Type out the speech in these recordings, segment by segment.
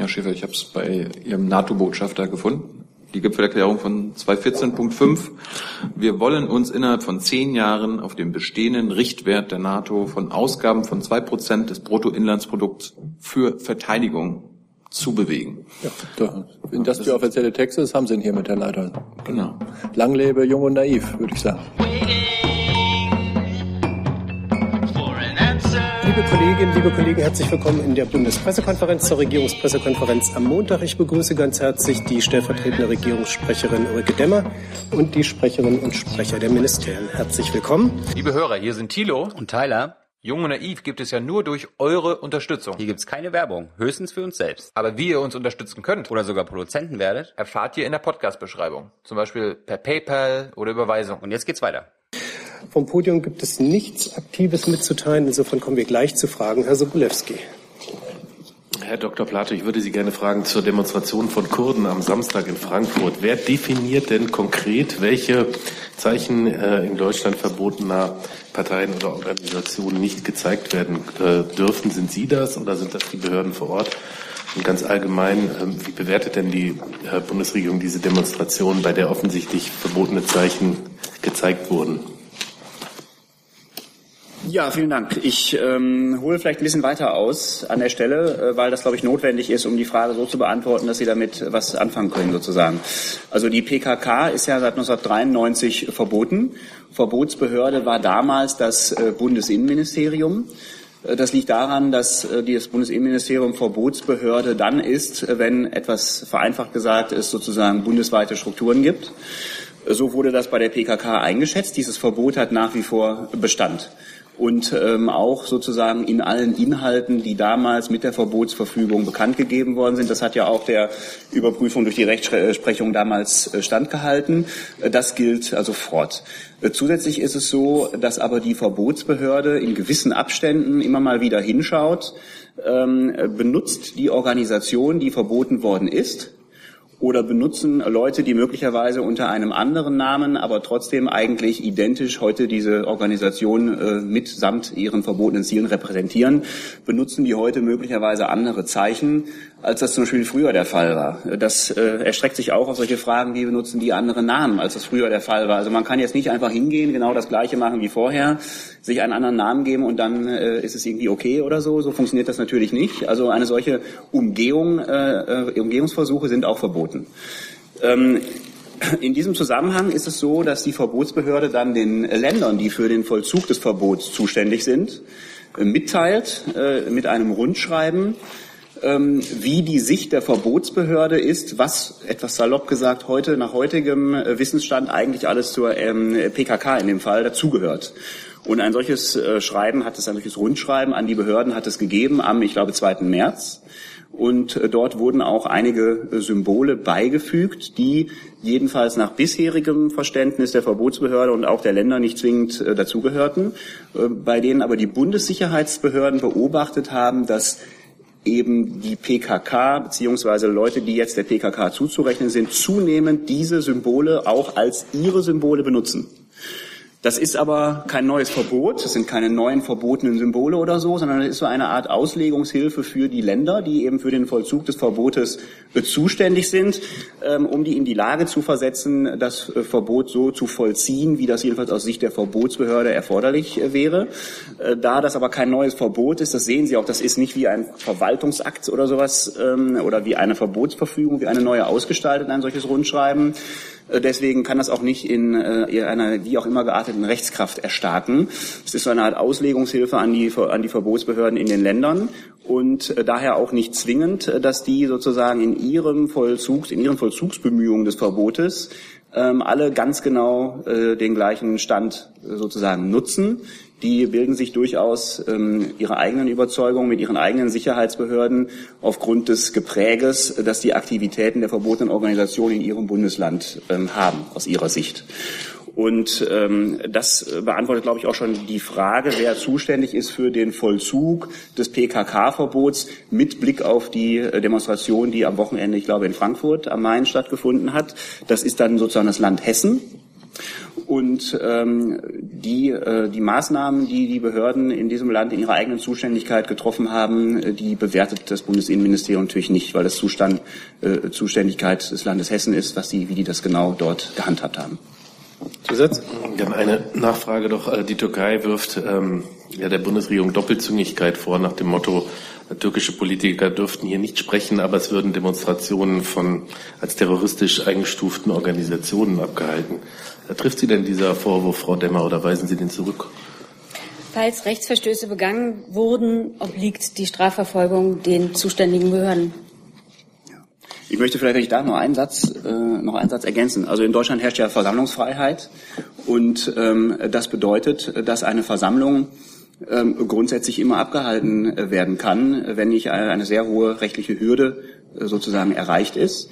Herr Schäfer, ich habe es bei Ihrem NATO-Botschafter gefunden. Die Gipfelerklärung von 214.5. Wir wollen uns innerhalb von zehn Jahren auf dem bestehenden Richtwert der NATO von Ausgaben von zwei Prozent des Bruttoinlandsprodukts für Verteidigung zu bewegen. Ja, da, wenn das die offizielle Text ist, haben Sie ihn hier mit der Leiter. Genau. Lang lebe jung und naiv, würde ich sagen. Liebe Kolleginnen, liebe Kollegen, herzlich willkommen in der Bundespressekonferenz zur Regierungspressekonferenz am Montag. Ich begrüße ganz herzlich die stellvertretende Regierungssprecherin Ulrike Demmer und die Sprecherinnen und Sprecher der Ministerien. Herzlich willkommen. Liebe Hörer, hier sind Thilo und Tyler. Jung und Naiv gibt es ja nur durch eure Unterstützung. Hier gibt's keine Werbung, höchstens für uns selbst. Aber wie ihr uns unterstützen könnt Oder sogar Produzenten werdet. erfahrt ihr in der Podcast-Beschreibung. Zum Beispiel per PayPal oder Überweisung. Und jetzt geht's weiter. Vom Podium gibt es nichts Aktives mitzuteilen. Insofern kommen wir gleich zu Fragen. Herr Sobolewski. Herr Dr. Plato, ich würde Sie gerne fragen zur Demonstration von Kurden am Samstag in Frankfurt. Wer definiert denn konkret, welche Zeichen äh, in Deutschland verbotener Parteien oder Organisationen nicht gezeigt werden äh, dürfen? Sind Sie das oder sind das die Behörden vor Ort? Und ganz allgemein, ähm, wie bewertet denn die äh, Bundesregierung diese Demonstration, bei der offensichtlich verbotene Zeichen gezeigt wurden? Ja, vielen Dank. Ich ähm, hole vielleicht ein bisschen weiter aus an der Stelle, äh, weil das, glaube ich, notwendig ist, um die Frage so zu beantworten, dass Sie damit was anfangen können, sozusagen. Also die PKK ist ja seit 1993 verboten. Verbotsbehörde war damals das äh, Bundesinnenministerium. Äh, Das liegt daran, dass äh, das Bundesinnenministerium Verbotsbehörde dann ist, wenn etwas vereinfacht gesagt es sozusagen bundesweite Strukturen gibt. So wurde das bei der PKK eingeschätzt. Dieses Verbot hat nach wie vor Bestand und ähm, auch sozusagen in allen Inhalten, die damals mit der Verbotsverfügung bekannt gegeben worden sind. Das hat ja auch der Überprüfung durch die Rechtsprechung damals äh, standgehalten. Äh, Das gilt also fort. Äh, Zusätzlich ist es so, dass aber die Verbotsbehörde in gewissen Abständen immer mal wieder hinschaut, ähm, benutzt die Organisation, die verboten worden ist, oder benutzen Leute, die möglicherweise unter einem anderen Namen, aber trotzdem eigentlich identisch heute diese Organisation äh, mitsamt ihren verbotenen Zielen repräsentieren, benutzen die heute möglicherweise andere Zeichen, als das zum Beispiel früher der Fall war. Das äh, erstreckt sich auch auf solche Fragen, wie benutzen die andere Namen, als das früher der Fall war. Also man kann jetzt nicht einfach hingehen, genau das Gleiche machen wie vorher, sich einen anderen Namen geben und dann äh, ist es irgendwie okay oder so. So funktioniert das natürlich nicht. Also eine solche Umgehung, äh, äh, Umgehungsversuche sind auch verboten. Ähm, in diesem Zusammenhang ist es so, dass die Verbotsbehörde dann den Ländern, die für den Vollzug des Verbots zuständig sind, äh, mitteilt äh, mit einem Rundschreiben, ähm, wie die Sicht der Verbotsbehörde ist, was etwas salopp gesagt heute nach heutigem äh, Wissensstand eigentlich alles zur ähm, PKK in dem Fall dazugehört. Und ein solches äh, Schreiben hat es, ein solches Rundschreiben an die Behörden hat es gegeben am, ich glaube, 2. März. Und äh, dort wurden auch einige äh, Symbole beigefügt, die jedenfalls nach bisherigem Verständnis der Verbotsbehörde und auch der Länder nicht zwingend äh, dazugehörten, äh, bei denen aber die Bundessicherheitsbehörden beobachtet haben, dass eben die PKK beziehungsweise Leute, die jetzt der PKK zuzurechnen sind, zunehmend diese Symbole auch als ihre Symbole benutzen. Das ist aber kein neues Verbot, das sind keine neuen verbotenen Symbole oder so, sondern das ist so eine Art Auslegungshilfe für die Länder, die eben für den Vollzug des Verbotes äh, zuständig sind, ähm, um die in die Lage zu versetzen, das äh, Verbot so zu vollziehen, wie das jedenfalls aus Sicht der Verbotsbehörde erforderlich äh, wäre. Da das aber kein neues Verbot ist, das sehen Sie auch, das ist nicht wie ein Verwaltungsakt oder sowas ähm, oder wie eine Verbotsverfügung, wie eine neue ausgestaltet, ein solches Rundschreiben. Äh, Deswegen kann das auch nicht in äh, einer wie auch immer gearteten Rechtskraft erstarken. Es ist so eine Art Auslegungshilfe an die, an die Verbotsbehörden in den Ländern und äh, daher auch nicht zwingend, dass die sozusagen in ihrem Vollzugs, in ihren Vollzugsbemühungen des Verbotes ähm, alle ganz genau den gleichen Stand sozusagen nutzen. Die bilden sich durchaus ähm, ihre eigenen Überzeugungen mit ihren eigenen Sicherheitsbehörden aufgrund des Gepräges, äh, das die Aktivitäten der verbotenen Organisation in ihrem Bundesland ähm, haben, aus ihrer Sicht. Und ähm, das äh, beantwortet, glaube ich, auch schon die Frage, wer zuständig ist für den Vollzug des PKK-Verbots mit Blick auf die äh, Demonstration, die am Wochenende, ich glaube, in Frankfurt am Main stattgefunden hat. Das ist dann sozusagen das Land Hessen. Und ähm, die, äh, die Maßnahmen, die die Behörden in diesem Land in ihrer eigenen Zuständigkeit getroffen haben, äh, die bewertet das Bundesinnenministerium natürlich nicht, weil das Zustand, äh, Zuständigkeit des Landes Hessen ist, was die, wie die das genau dort gehandhabt haben. Zusatz? Dann eine Nachfrage doch. Äh, die Türkei wirft ähm, ja, der Bundesregierung Doppelzüngigkeit vor nach dem Motto, türkische Politiker dürften hier nicht sprechen, aber es würden Demonstrationen von als terroristisch eingestuften Organisationen abgehalten. Trifft Sie denn dieser Vorwurf, Frau Demmer, oder weisen Sie den zurück? Falls Rechtsverstöße begangen wurden, obliegt die Strafverfolgung den zuständigen Behörden. Ich möchte vielleicht, wenn ich da noch einen Satz, äh, noch einen Satz ergänzen. Also in Deutschland herrscht ja Versammlungsfreiheit und ähm, das bedeutet, dass eine Versammlung ähm, grundsätzlich immer abgehalten äh, werden kann, wenn nicht eine, eine sehr hohe rechtliche Hürde äh, sozusagen erreicht ist.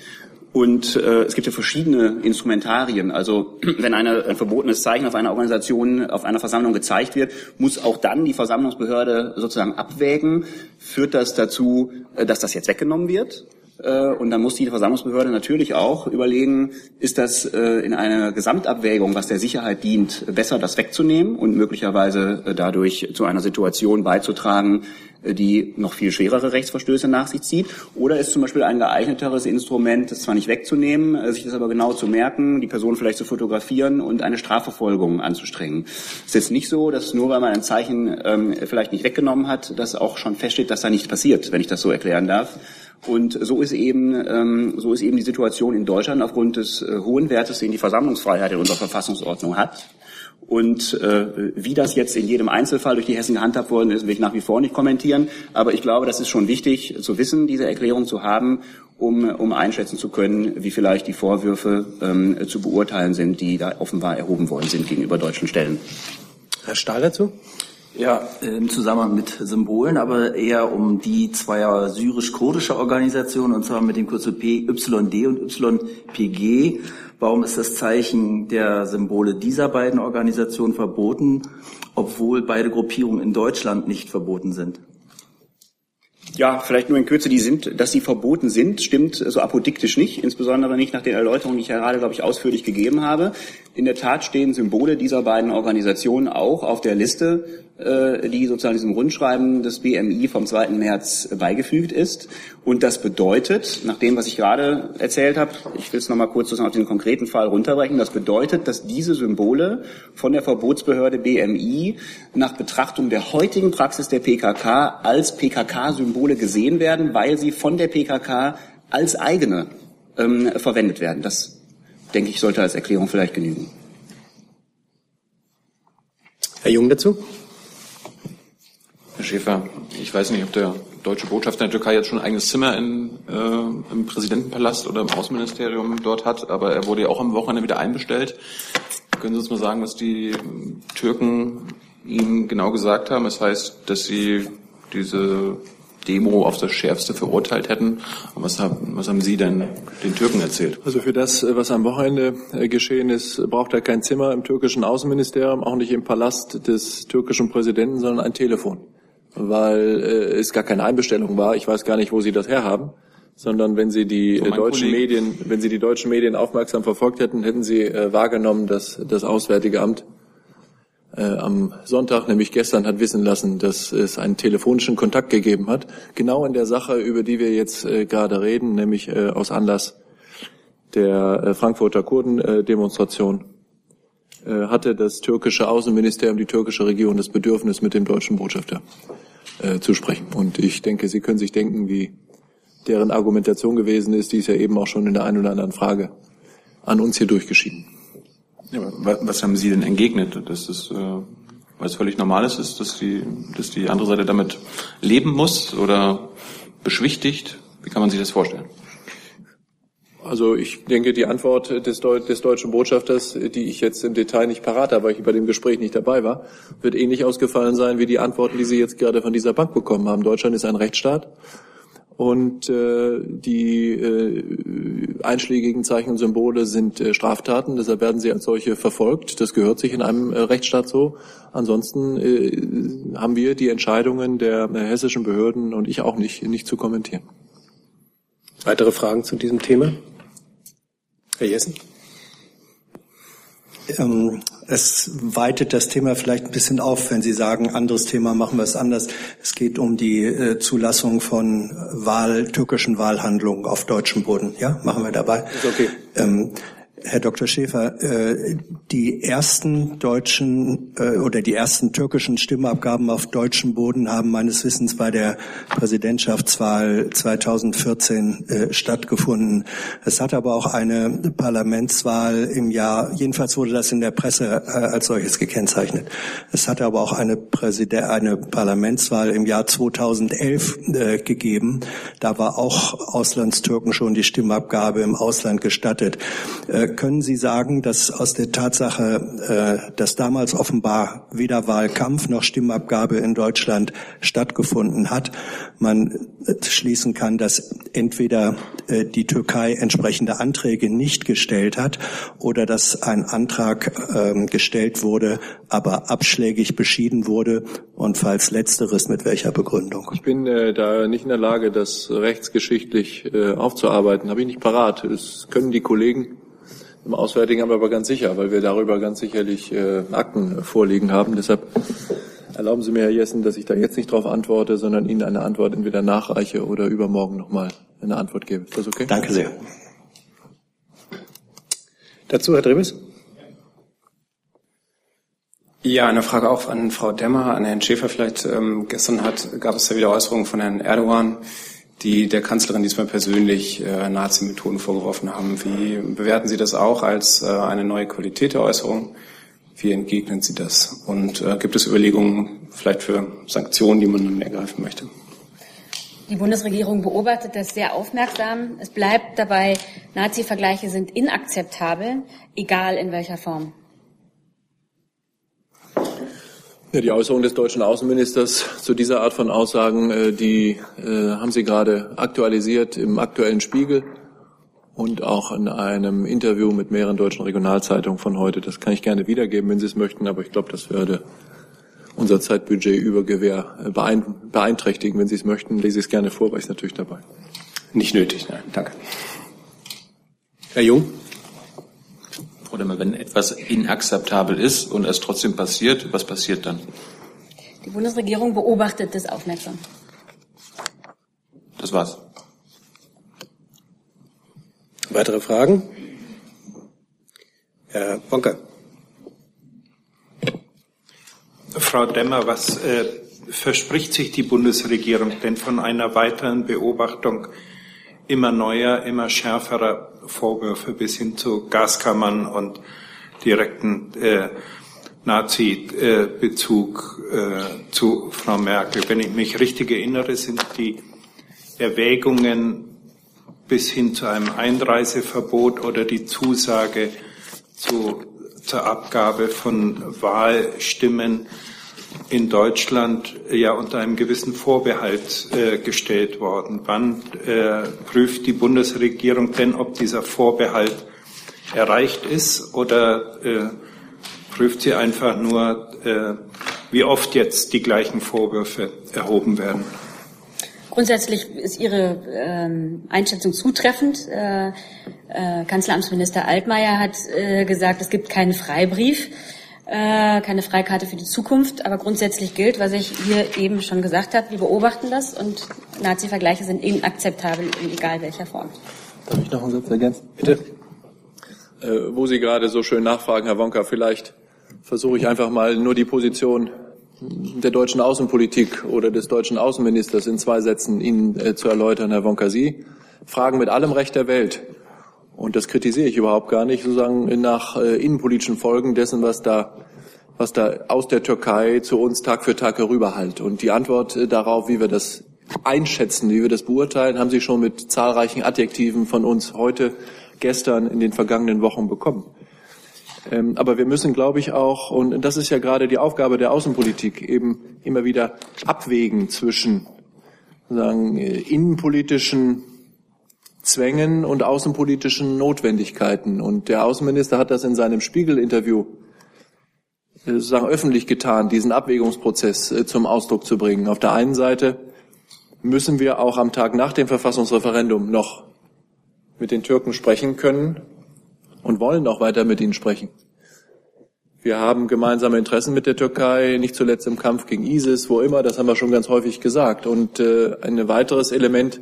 Und äh, es gibt ja verschiedene Instrumentarien. Also wenn eine, ein verbotenes Zeichen auf einer Organisation, auf einer Versammlung gezeigt wird, muss auch dann die Versammlungsbehörde sozusagen abwägen, führt das dazu, äh, dass das jetzt weggenommen wird? Äh, und dann muss die Versammlungsbehörde natürlich auch überlegen, ist das äh, in einer Gesamtabwägung, was der Sicherheit dient, besser das wegzunehmen und möglicherweise dadurch zu einer Situation beizutragen, die noch viel schwerere Rechtsverstöße nach sich zieht? Oder ist zum Beispiel ein geeigneteres Instrument, das zwar nicht wegzunehmen, sich das aber genau zu merken, die Person vielleicht zu fotografieren und eine Strafverfolgung anzustrengen? Ist jetzt nicht so, dass nur weil man ein Zeichen ähm, vielleicht nicht weggenommen hat, dass auch schon feststeht, dass da nichts passiert, wenn ich das so erklären darf. Und so ist eben, ähm, so ist eben die Situation in Deutschland aufgrund des äh, hohen Wertes, den die Versammlungsfreiheit in unserer Verfassungsordnung hat. Und äh, wie das jetzt in jedem Einzelfall durch die Hessen gehandhabt worden ist, will ich nach wie vor nicht kommentieren. Aber ich glaube, das ist schon wichtig zu wissen, diese Erklärung zu haben, um, um einschätzen zu können, wie vielleicht die Vorwürfe ähm, zu beurteilen sind, die da offenbar erhoben worden sind gegenüber deutschen Stellen. Herr Stahl dazu? Ja, im Zusammenhang mit Symbolen, aber eher um die zweier syrisch-kurdischer Organisationen, und zwar mit dem Kürzel PYD und YPG. Warum ist das Zeichen der Symbole dieser beiden Organisationen verboten, obwohl beide Gruppierungen in Deutschland nicht verboten sind? Ja, vielleicht nur in Kürze, die sind, dass sie verboten sind, stimmt so apodiktisch nicht, insbesondere nicht nach den Erläuterungen, die ich ja gerade, glaube ich, ausführlich gegeben habe. In der Tat stehen Symbole dieser beiden Organisationen auch auf der Liste äh, die sozusagen diesem Rundschreiben des BMI vom 2. März beigefügt ist. Und das bedeutet, nach dem, was ich gerade erzählt habe, ich will es nochmal kurz sozusagen auf den konkreten Fall runterbrechen, das bedeutet, dass diese Symbole von der Verbotsbehörde BMI nach Betrachtung der heutigen Praxis der PKK als PKK-Symbole gesehen werden, weil sie von der PKK als eigene ähm, verwendet werden. Das, denke ich, sollte als Erklärung vielleicht genügen. Herr Jung dazu? Herr Schäfer, ich weiß nicht, ob der deutsche Botschafter in der Türkei jetzt schon ein eigenes Zimmer in, äh, im Präsidentenpalast oder im Außenministerium dort hat, aber er wurde ja auch am Wochenende wieder einbestellt. Können Sie uns mal sagen, was die Türken Ihnen genau gesagt haben? Das heißt, dass Sie diese Demo auf das Schärfste verurteilt hätten. Was haben, was haben Sie denn den Türken erzählt? Also für das, was am Wochenende äh, geschehen ist, braucht er kein Zimmer im türkischen Außenministerium, auch nicht im Palast des türkischen Präsidenten, sondern ein Telefon weil äh, es gar keine Einbestellung war. Ich weiß gar nicht, wo Sie das herhaben, sondern wenn Sie die äh, deutschen Kollege. Medien, wenn Sie die deutschen Medien aufmerksam verfolgt hätten, hätten Sie äh, wahrgenommen, dass das Auswärtige Amt am Sonntag, nämlich gestern, hat wissen lassen, dass es einen telefonischen Kontakt gegeben hat, genau in der Sache, über die wir jetzt äh, gerade reden, nämlich äh, aus Anlass der äh, Frankfurter Kurden-Demonstration äh, hatte das türkische Außenministerium, die türkische Regierung das Bedürfnis, mit dem deutschen Botschafter äh, zu sprechen. Und ich denke, Sie können sich denken, wie deren Argumentation gewesen ist. Die ist ja eben auch schon in der einen oder anderen Frage an uns hier durchgeschieden. Ja, was haben Sie denn entgegnet? Dass es, äh, es völlig normal ist, dass die, dass die andere Seite damit leben muss oder beschwichtigt? Wie kann man sich das vorstellen? Also ich denke, die Antwort des, Deu des, deutschen Botschafters, die ich jetzt im Detail nicht parat habe, weil ich bei dem Gespräch nicht dabei war, wird ähnlich ausgefallen sein wie die Antworten, die Sie jetzt gerade von dieser Bank bekommen haben. Deutschland ist ein Rechtsstaat und äh, die äh, einschlägigen Zeichen und Symbole sind äh, Straftaten, deshalb werden sie als solche verfolgt. Das gehört sich in einem äh, Rechtsstaat so. Ansonsten äh, haben wir die Entscheidungen der äh, hessischen Behörden und ich auch nicht, nicht zu kommentieren. Weitere Fragen zu diesem Thema? Herr Jessen? ähm, es weitet das Thema vielleicht ein bisschen auf, wenn Sie sagen, anderes Thema machen wir es anders. Es geht um die äh, Zulassung von Wahl, türkischen Wahlhandlungen auf deutschem Boden. Ja, machen wir dabei. Ist okay. Ähm, Herr Dr. Schäfer, äh, die ersten deutschen äh, oder die ersten türkischen Stimmabgaben auf deutschem Boden haben meines Wissens bei der Präsidentschaftswahl 2014 äh, stattgefunden. Es hat aber auch eine Parlamentswahl im Jahr, jedenfalls wurde das in der Presse als solches gekennzeichnet. Es hat aber auch eine, Präsident, eine Parlamentswahl im Jahr 2011 gegeben. Da war auch Auslandstürken schon die Stimmabgabe im Ausland gestattet können Sie sagen, dass aus der Tatsache, äh, dass damals offenbar weder Wahlkampf noch Stimmabgabe in Deutschland stattgefunden hat, man schließen kann, dass entweder äh, die Türkei entsprechende Anträge nicht gestellt hat oder dass ein Antrag ähm, gestellt wurde, aber abschlägig beschieden wurde und falls letzteres mit welcher Begründung? Ich bin äh, da nicht in der Lage, das rechtsgeschichtlich äh, aufzuarbeiten. Habe ich nicht parat. Das können die Kollegen im Auswärtigen Amt aber ganz sicher, weil wir darüber ganz sicherlich äh, Akten vorliegen haben. Deshalb erlauben Sie mir, Herr Jessen, dass ich da jetzt nicht darauf antworte, sondern Ihnen eine Antwort entweder nachreiche oder übermorgen nochmal eine Antwort gebe. Ist das okay? Danke sehr. Dazu Herr Drebes. Ja, eine Frage auch an Frau Demmer, an Herrn Schäfer vielleicht. Ähm, gestern hat, gab es ja wieder Äußerungen von Herrn Erdogan, die der Kanzlerin diesmal persönlich äh, Nazi-Methoden vorgeworfen haben. Wie bewerten Sie das auch als äh, eine neue Qualität der Äußerung? Wie entgegnen Sie das? Und äh, gibt es Überlegungen vielleicht für Sanktionen, die man dann ergreifen möchte? Die Bundesregierung beobachtet das sehr aufmerksam. Es bleibt dabei, Nazi-Vergleiche sind inakzeptabel, egal in welcher Form. Ja, die Äußerung des deutschen Außenministers zu dieser Art von Aussagen, äh, die äh, haben Sie gerade aktualisiert im aktuellen Spiegel und auch in einem Interview mit mehreren deutschen Regionalzeitungen von heute. Das kann ich gerne wiedergeben, wenn Sie es möchten, aber ich glaube, das würde unser Zeitbudget über Gewehr äh, beeinträchtigen. Wenn Sie es möchten, lese ich es gerne vor, weil ich es natürlich dabei. Nicht nötig, nein. Danke. Herr Jung. Oder wenn etwas inakzeptabel ist und es trotzdem passiert, was passiert dann? Die Bundesregierung beobachtet das aufmerksam. Das war's. Weitere Fragen? Herr Bonke. Frau Demmer, was äh, verspricht sich die Bundesregierung denn von einer weiteren Beobachtung immer neuer, immer schärferer Vorwürfe bis hin zu Gaskammern und direkten äh, Nazi-Bezug äh, zu Frau Merkel. Wenn ich mich richtig erinnere, sind die Erwägungen bis hin zu einem Einreiseverbot oder die Zusage zu, zur Abgabe von Wahlstimmen in Deutschland ja unter einem gewissen Vorbehalt äh, gestellt worden. Wann äh, prüft die Bundesregierung denn, ob dieser Vorbehalt erreicht ist oder äh, prüft sie einfach nur, äh, wie oft jetzt die gleichen Vorwürfe erhoben werden? Grundsätzlich ist Ihre ähm, Einschätzung zutreffend. Äh, äh, Kanzleramtsminister Altmaier hat äh, gesagt, es gibt keinen Freibrief äh, keine Freikarte für die Zukunft. Aber grundsätzlich gilt, was ich hier eben schon gesagt habe, wir beobachten das und Nazi-Vergleiche sind inakzeptabel in egal welcher Form. Darf ich noch einen Satz ergänzen? Bitte. Äh, wo Sie gerade so schön nachfragen, Herr Wonka, vielleicht versuche ich einfach mal nur die Position der deutschen Außenpolitik oder des deutschen Außenministers in zwei Sätzen Ihnen äh, zu erläutern, Herr Wonka. Sie fragen mit allem Recht der Welt, und das kritisiere ich überhaupt gar nicht, sozusagen nach äh, innenpolitischen Folgen dessen, was da, was da aus der Türkei zu uns Tag für Tag herüberhallt. Und die Antwort äh, darauf, wie wir das einschätzen, wie wir das beurteilen, haben Sie schon mit zahlreichen Adjektiven von uns heute, gestern, in den vergangenen Wochen bekommen. Ähm, aber wir müssen, glaube ich, auch, und das ist ja gerade die Aufgabe der Außenpolitik, eben immer wieder abwägen zwischen sagen, äh, innenpolitischen Zwängen und außenpolitischen Notwendigkeiten. Und der Außenminister hat das in seinem Spiegel-Interview äh, sozusagen öffentlich getan, diesen Abwägungsprozess äh, zum Ausdruck zu bringen. Auf der einen Seite müssen wir auch am Tag nach dem Verfassungsreferendum noch mit den Türken sprechen können und wollen auch weiter mit ihnen sprechen. Wir haben gemeinsame Interessen mit der Türkei, nicht zuletzt im Kampf gegen ISIS, wo immer, das haben wir schon ganz häufig gesagt. Und äh, ein weiteres Element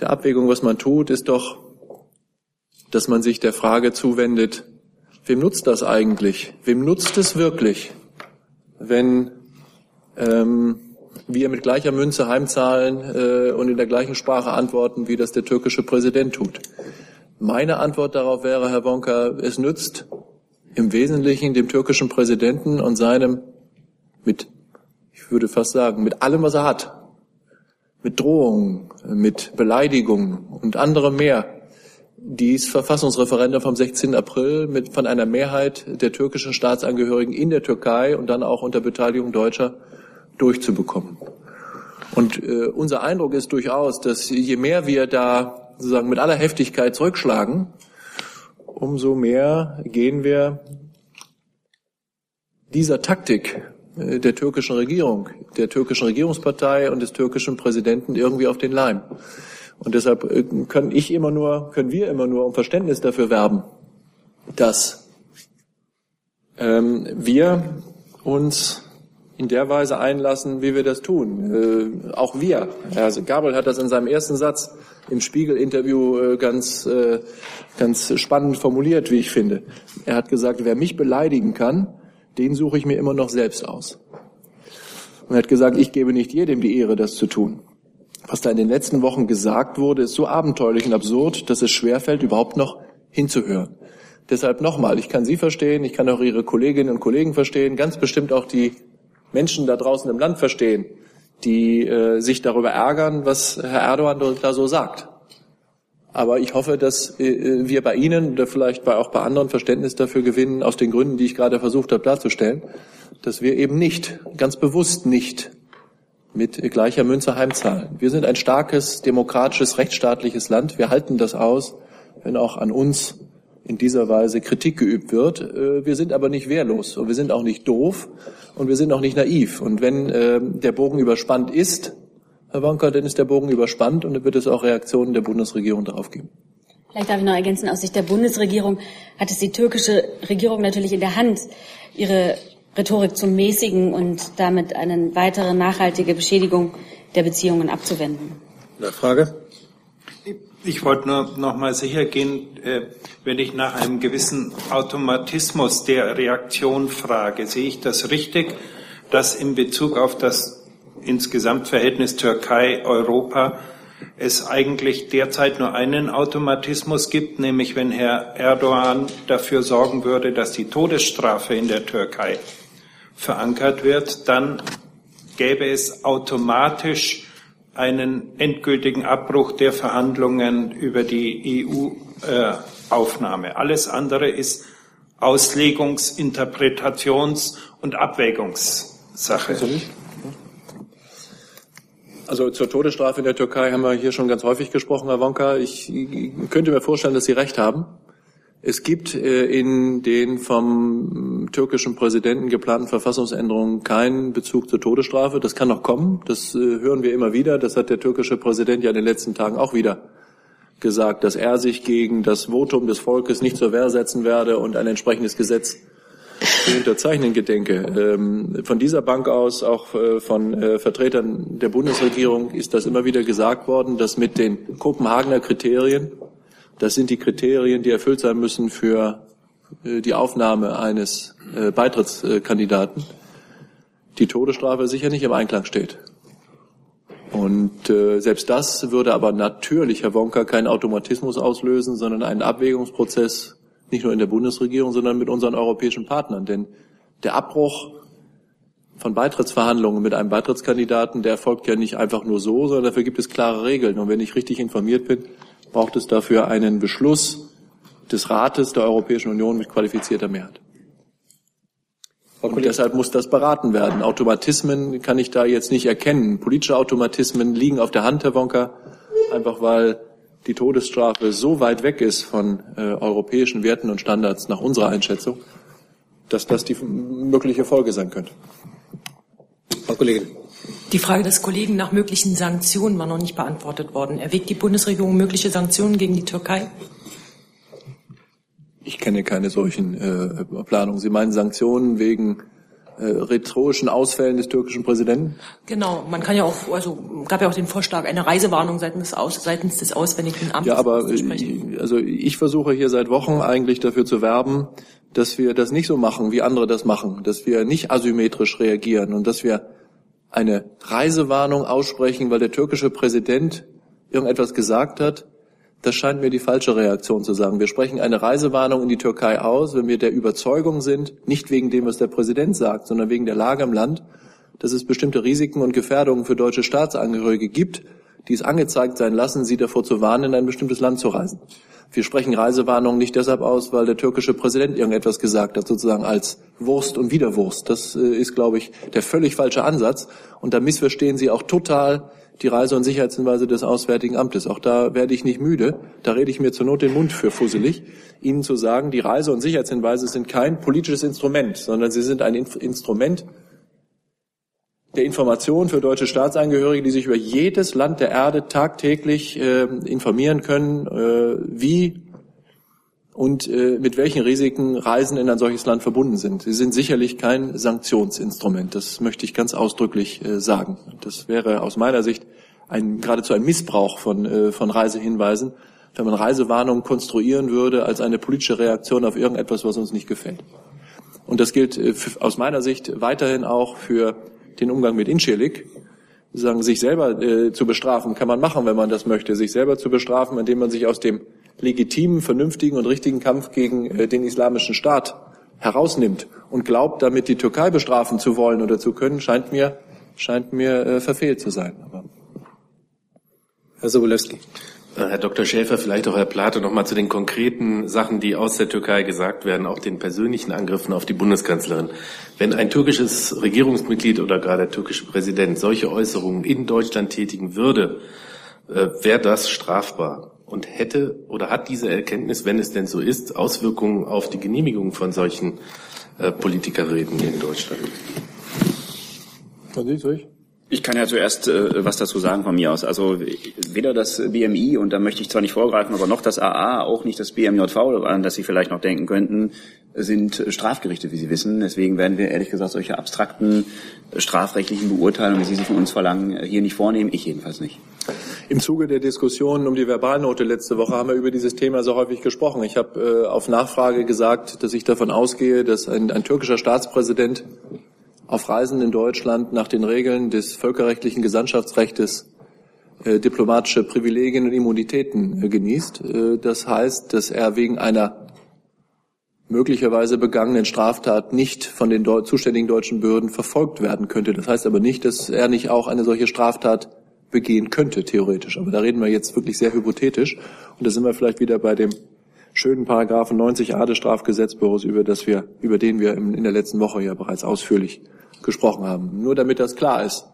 der Abwägung, was man tut, ist doch, dass man sich der Frage zuwendet, wem nutzt das eigentlich? Wem nutzt es wirklich, wenn ähm, wir mit gleicher Münze heimzahlen äh, und in der gleichen Sprache antworten, wie das der türkische Präsident tut? Meine Antwort darauf wäre, Herr Wonka, es nützt im Wesentlichen dem türkischen Präsidenten und seinem mit, ich würde fast sagen, mit allem, was er hat, mit Drohungen, mit Beleidigungen und anderem mehr, dies Verfassungsreferendum vom 16. April mit, von einer Mehrheit der türkischen Staatsangehörigen in der Türkei und dann auch unter Beteiligung Deutscher durchzubekommen. Und äh, unser Eindruck ist durchaus, dass je mehr wir da sozusagen mit aller Heftigkeit zurückschlagen, umso mehr gehen wir dieser Taktik der türkischen Regierung, der türkischen Regierungspartei und des türkischen Präsidenten irgendwie auf den Leim. Und deshalb äh, können ich immer nur, können wir immer nur um Verständnis dafür werben, dass ähm, wir uns in der Weise einlassen, wie wir das tun. Äh, auch wir. Herr Gabel hat das in seinem ersten Satz im Spiegel-Interview äh, ganz, äh, ganz spannend formuliert, wie ich finde. Er hat gesagt, wer mich beleidigen kann, den suche ich mir immer noch selbst aus. Und er hat gesagt, ich gebe nicht jedem die Ehre, das zu tun. Was da in den letzten Wochen gesagt wurde, ist so abenteuerlich und absurd, dass es schwerfällt, überhaupt noch hinzuhören. Deshalb nochmal, ich kann Sie verstehen, ich kann auch Ihre Kolleginnen und Kollegen verstehen, ganz bestimmt auch die Menschen da draußen im Land verstehen, die äh, sich darüber ärgern, was Herr Erdogan da so sagt. Aber ich hoffe, dass äh, wir bei Ihnen oder vielleicht bei, auch bei anderen Verständnis dafür gewinnen, aus den Gründen, die ich gerade versucht habe darzustellen, dass wir eben nicht, ganz bewusst nicht mit gleicher Münze heimzahlen. Wir sind ein starkes, demokratisches, rechtsstaatliches Land. Wir halten das aus, wenn auch an uns in dieser Weise Kritik geübt wird. Äh, wir sind aber nicht wehrlos und wir sind auch nicht doof und wir sind auch nicht naiv. Und wenn äh, der Bogen überspannt ist, Herr Wonka, dann ist der Bogen überspannt und dann wird es auch Reaktionen der Bundesregierung darauf geben. Vielleicht darf ich noch ergänzen, aus Sicht der Bundesregierung hat es die türkische Regierung natürlich in der Hand, ihre Rhetorik zum mäßigen und damit eine weitere nachhaltige Beschädigung der Beziehungen abzuwenden. Nachfrage? Ich wollte nur noch mal sicher gehen, äh, wenn ich nach einem gewissen Automatismus der Reaktion frage, sehe ich das richtig, dass in Bezug auf das Insgesamtverhältnis Türkei-Europa es eigentlich derzeit nur einen Automatismus gibt, nämlich wenn Herr Erdogan dafür sorgen würde, dass die Todesstrafe in der Türkei verankert wird, dann gäbe es automatisch einen endgültigen Abbruch der Verhandlungen über die EU-Aufnahme. Alles andere ist Auslegungs-, Interpretations- und Abwägungssache. Also zur Todesstrafe in der Türkei haben wir hier schon ganz häufig gesprochen, Herr Wonka. Ich könnte mir vorstellen, dass Sie recht haben. Es gibt äh, in den vom türkischen Präsidenten geplanten Verfassungsänderungen keinen Bezug zur Todesstrafe. Das kann noch kommen. Das äh, hören wir immer wieder. Das hat der türkische Präsident ja in den letzten Tagen auch wieder gesagt, dass er sich gegen das Votum des Volkes nicht zur Wehr setzen werde und ein entsprechendes Gesetz zu unterzeichnen gedenke. Ähm, von dieser Bank aus, auch äh, von Vertretern der Bundesregierung, ist das immer wieder gesagt worden, dass mit den Kopenhagener Kriterien das sind die Kriterien, die erfüllt sein müssen für äh, die Aufnahme eines äh, Beitrittskandidaten. Die Todesstrafe sicher nicht im Einklang steht. Und äh, selbst das würde aber natürlich, Herr Wonka, keinen Automatismus auslösen, sondern einen Abwägungsprozess nicht nur in der Bundesregierung, sondern mit unseren europäischen Partnern. Denn der Abbruch von Beitrittsverhandlungen mit einem Beitrittskandidaten, der erfolgt ja nicht einfach nur so, sondern dafür gibt es klare Regeln. Und wenn ich richtig informiert bin, braucht es dafür einen Beschluss des Rates der Europäischen Union mit qualifizierter Mehrheit. Und deshalb muss das beraten werden. Automatismen kann ich da jetzt nicht erkennen. Politische Automatismen liegen auf der Hand, Herr Wonka, einfach weil die Todesstrafe so weit weg ist von äh, europäischen Werten und Standards nach unserer Einschätzung, dass das die mögliche Folge sein könnte. Frau Kollegin. Die Frage des Kollegen nach möglichen Sanktionen war noch nicht beantwortet worden. Erwägt die Bundesregierung mögliche Sanktionen gegen die Türkei? Ich kenne keine solchen äh, Planungen. Sie meinen Sanktionen wegen äh, rhetorischen Ausfällen des türkischen Präsidenten? Genau, man kann ja auch, also gab ja auch den Vorschlag, eine Reisewarnung seitens des, Aus, seitens des Auswärtigen Amtes. Ja, aber äh, also ich versuche hier seit Wochen eigentlich dafür zu werben, dass wir das nicht so machen, wie andere das machen, dass wir nicht asymmetrisch reagieren und dass wir eine Reisewarnung aussprechen, weil der türkische Präsident irgendetwas gesagt hat, das scheint mir die falsche Reaktion zu sagen. Wir sprechen eine Reisewarnung in die Türkei aus, wenn wir der Überzeugung sind, nicht wegen dem, was der Präsident sagt, sondern wegen der Lage im Land, dass es bestimmte Risiken und Gefährdungen für deutsche Staatsangehörige gibt, die es angezeigt sein lassen, sie davor zu warnen, in ein bestimmtes Land zu reisen. Wir sprechen Reisewarnungen nicht deshalb aus, weil der türkische Präsident irgendetwas gesagt hat, sozusagen als Wurst und Widerwurst. Das äh, ist, glaube ich, der völlig falsche Ansatz. Und da missverstehen Sie auch total die Reise- und Sicherheitshinweise des Auswärtigen Amtes. Auch da werde ich nicht müde. Da rede ich mir zur Not den Mund für fusselig, Ihnen zu sagen, die Reise- und Sicherheitshinweise sind kein politisches Instrument, sondern sie sind ein Instrument der Information für deutsche Staatsangehörige, die sich über jedes Land der Erde tagtäglich äh, informieren können, äh, wie und äh, mit welchen Risiken Reisen in ein solches Land verbunden sind. Sie sind sicherlich kein Sanktionsinstrument. Das möchte ich ganz ausdrücklich äh, sagen. Das wäre aus meiner Sicht ein, geradezu ein Missbrauch von, äh, von Reisehinweisen, wenn man Reisewarnungen konstruieren würde als eine politische Reaktion auf irgendetwas, was uns nicht gefällt. Und das gilt äh, aus meiner Sicht weiterhin auch für den Umgang mit Inschelik. Sagen, sich selber äh, zu bestrafen, kann man machen, wenn man das möchte. Sich selber zu bestrafen, indem man sich aus dem legitimen, vernünftigen und richtigen Kampf gegen äh, den islamischen Staat herausnimmt und glaubt, damit die Türkei bestrafen zu wollen oder zu können, scheint mir, scheint mir äh, verfehlt zu sein. Aber Herr Sobolewski. Äh, Herr Dr. Schäfer, vielleicht auch Herr Plate noch mal zu den konkreten Sachen, die aus der Türkei gesagt werden, auch den persönlichen Angriffen auf die Bundeskanzlerin. Wenn ein türkisches Regierungsmitglied oder gerade der türkische Präsident solche Äußerungen in Deutschland tätigen würde, wäre das strafbar und hätte oder hat diese Erkenntnis, wenn es denn so ist, Auswirkungen auf die Genehmigung von solchen äh, Politikerreden in Deutschland? Ich kann ja zuerst äh, was dazu sagen von mir aus. Also weder das BMI, und da möchte ich zwar nicht vorgreifen, aber noch das AA, auch nicht das BMJV, an das Sie vielleicht noch denken könnten, sind Strafgerichte, wie Sie wissen. Deswegen werden wir ehrlich gesagt solche abstrakten strafrechtlichen Beurteilungen, wie Sie sie von uns verlangen, hier nicht vornehmen. Ich jedenfalls nicht. Im Zuge der Diskussionen um die Verbalnote letzte Woche haben wir über dieses Thema so häufig gesprochen. Ich habe äh, auf Nachfrage gesagt, dass ich davon ausgehe, dass ein, ein türkischer Staatspräsident auf Reisen in Deutschland nach den Regeln des völkerrechtlichen Gesandtschaftsrechts äh, diplomatische Privilegien und Immunitäten äh, genießt. Äh, das heißt, dass er wegen einer möglicherweise begangenen Straftat nicht von den Deu zuständigen deutschen Behörden verfolgt werden könnte. Das heißt aber nicht, dass er nicht auch eine solche Straftat begehen könnte, theoretisch. Aber da reden wir jetzt wirklich sehr hypothetisch. Und da sind wir vielleicht wieder bei dem schönen Paragraphen 90a des Strafgesetzbuches, über das wir, über den wir in der letzten Woche ja bereits ausführlich gesprochen haben. Nur damit das klar ist,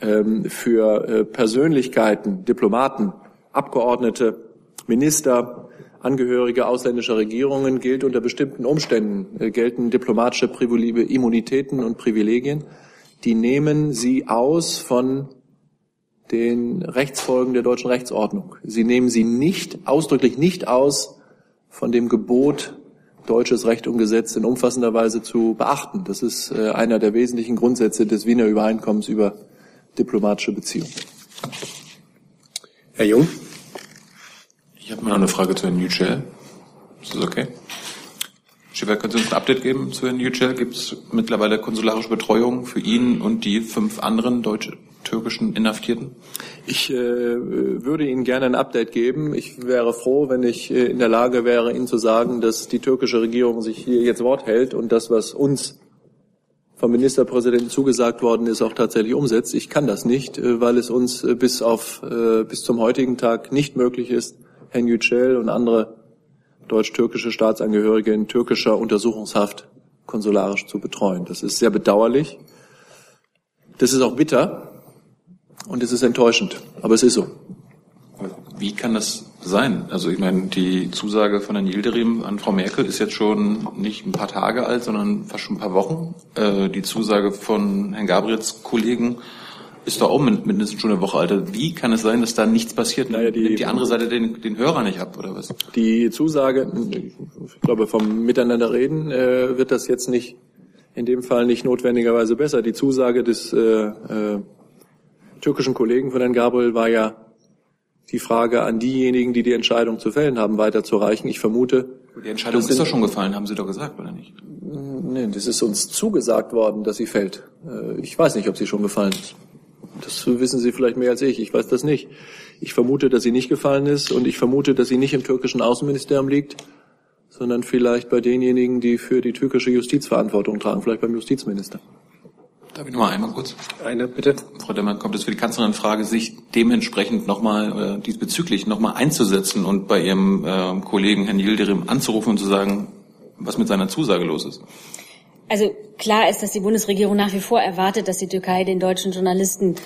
ähm, für äh, Persönlichkeiten, Diplomaten, Abgeordnete, Minister, Angehörige ausländischer Regierungen gilt unter bestimmten Umständen, äh, gelten diplomatische Immunitäten und Privilegien. Die nehmen sie aus von den Rechtsfolgen der deutschen Rechtsordnung. Sie nehmen sie nicht, ausdrücklich nicht aus von dem Gebot deutsches Recht und Gesetz in umfassender Weise zu beachten. Das ist äh, einer der wesentlichen Grundsätze des Wiener Übereinkommens über diplomatische Beziehungen. Herr Jung? Ich habe mal eine Frage zu Herrn Yücel. Ist das okay? Schäfer, können Sie uns ein Update geben zu Herrn Yücel? Gibt es mittlerweile konsularische Betreuung für ihn und die fünf anderen deutsche, türkischen Inhaftierten? Ich äh, würde Ihnen gerne ein Update geben. Ich wäre froh, wenn ich äh, in der Lage wäre, Ihnen zu sagen, dass die türkische Regierung sich hier jetzt Wort hält und das, was uns vom Ministerpräsidenten zugesagt worden ist, auch tatsächlich umsetzt. Ich kann das nicht, äh, weil es uns äh, bis auf äh, bis zum heutigen Tag nicht möglich ist, Herrn Yücel und andere deutsch-türkische Staatsangehörige in türkischer Untersuchungshaft konsularisch zu betreuen. Das ist sehr bedauerlich. Das ist auch bitter und es ist enttäuschend, aber es ist so. Wie kann das sein? Also ich meine, die Zusage von Herrn Yildirim an Frau Merkel ist jetzt schon nicht ein paar Tage alt, sondern fast schon ein paar Wochen. Äh, die Zusage von Herrn Gabriels Kollegen ist doch auch mindestens schon eine Woche alt. Wie kann es sein, dass da nichts passiert? Naja, die, Nimmt die andere Seite den, den Hörer nicht ab, oder was? Die Zusage, ich glaube, vom Miteinander reden äh, wird das jetzt nicht, in dem Fall nicht notwendigerweise besser. Die Zusage des äh, äh, türkischen Kollegen von Herrn Gabriel war ja, die Frage an diejenigen, die die Entscheidung zu fällen haben, weiterzureichen. Ich vermute. Die Entscheidung ist doch schon gefallen, haben Sie doch gesagt, oder nicht? Nein, das ist uns zugesagt worden, dass sie fällt. Äh, ich weiß nicht, ob sie schon gefallen ist. Das wissen Sie vielleicht mehr als ich. Ich weiß das nicht. Ich vermute, dass sie nicht gefallen ist und ich vermute, dass sie nicht im türkischen Außenministerium liegt, sondern vielleicht bei denjenigen, die für die türkische Justiz Verantwortung tragen, vielleicht beim Justizminister. Darf ich noch mal einmal kurz? Eine, bitte. Frau Demmer, kommt es für die Kanzlerin in Frage, sich dementsprechend nochmal äh, diesbezüglich nochmal einzusetzen und bei Ihrem äh, Kollegen Herrn Yildirim anzurufen und zu sagen, was mit seiner Zusage los ist? Also klar ist, dass die Bundesregierung nach wie vor erwartet, dass die Türkei den deutschen Journalisten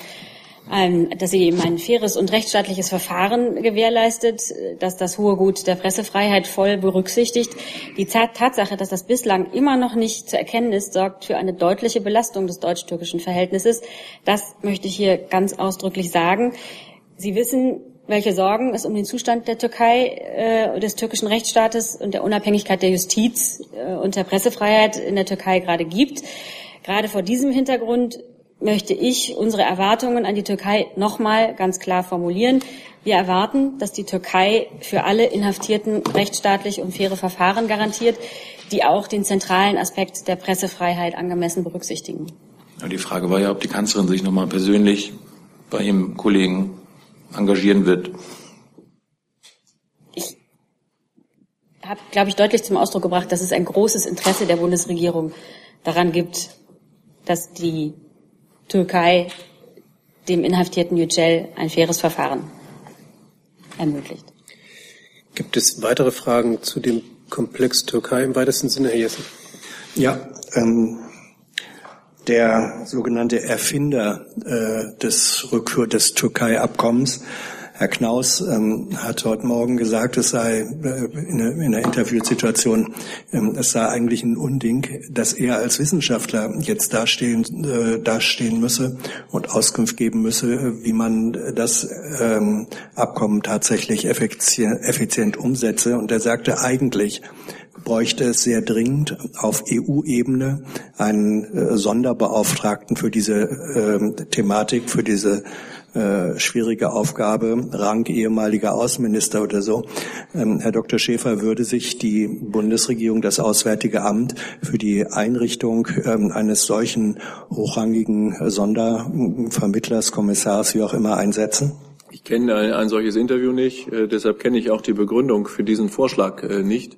ähm, dass sie eben ein faires und rechtsstaatliches Verfahren gewährleistet, dass das hohe Gut der Pressefreiheit voll berücksichtigt. Die Tatsache, dass das bislang immer noch nicht zu erkennen ist, sorgt für eine deutliche Belastung des deutsch-türkischen Verhältnisses. Das möchte ich hier ganz ausdrücklich sagen. Sie wissen, welche Sorgen es um den Zustand der Türkei, äh, des türkischen Rechtsstaates und der Unabhängigkeit der Justiz äh, und der Pressefreiheit in der Türkei gerade gibt. Gerade vor diesem Hintergrund möchte ich unsere Erwartungen an die Türkei nochmal ganz klar formulieren. Wir erwarten, dass die Türkei für alle Inhaftierten rechtsstaatlich und faire Verfahren garantiert, die auch den zentralen Aspekt der Pressefreiheit angemessen berücksichtigen. Die Frage war ja, ob die Kanzlerin sich nochmal persönlich bei ihrem Kollegen engagieren wird. Ich habe, glaube ich, deutlich zum Ausdruck gebracht, dass es ein großes Interesse der Bundesregierung daran gibt, dass die Türkei dem inhaftierten Yücel ein faires Verfahren ermöglicht. Gibt es weitere Fragen zu dem Komplex Türkei im weitesten Sinne, Herr Jessen? Ja, ähm, der sogenannte Erfinder äh, des Rückführ des Türkei-Abkommens Herr Knaus ähm, hat heute Morgen gesagt, es sei äh, in, in, einer Interviewsituation, ähm, es sei eigentlich ein Unding, dass er als Wissenschaftler jetzt dastehen, äh, dastehen müsse und Auskunft geben müsse, wie man das ähm, Abkommen tatsächlich effizient, effizient umsetze. Und er sagte eigentlich, bräuchte es sehr dringend auf EU-Ebene einen äh, Sonderbeauftragten für diese äh, Thematik, für diese äh, schwierige Aufgabe, Rang ehemaliger Außenminister oder so. Ähm, Herr Dr. Schäfer, würde sich die Bundesregierung, das Auswärtige Amt für die Einrichtung ähm, eines solchen hochrangigen Sondervermittlers, Kommissars, wie auch immer, einsetzen? Ich kenne ein, ein solches Interview nicht, äh, deshalb kenne ich auch die Begründung für diesen Vorschlag äh, nicht.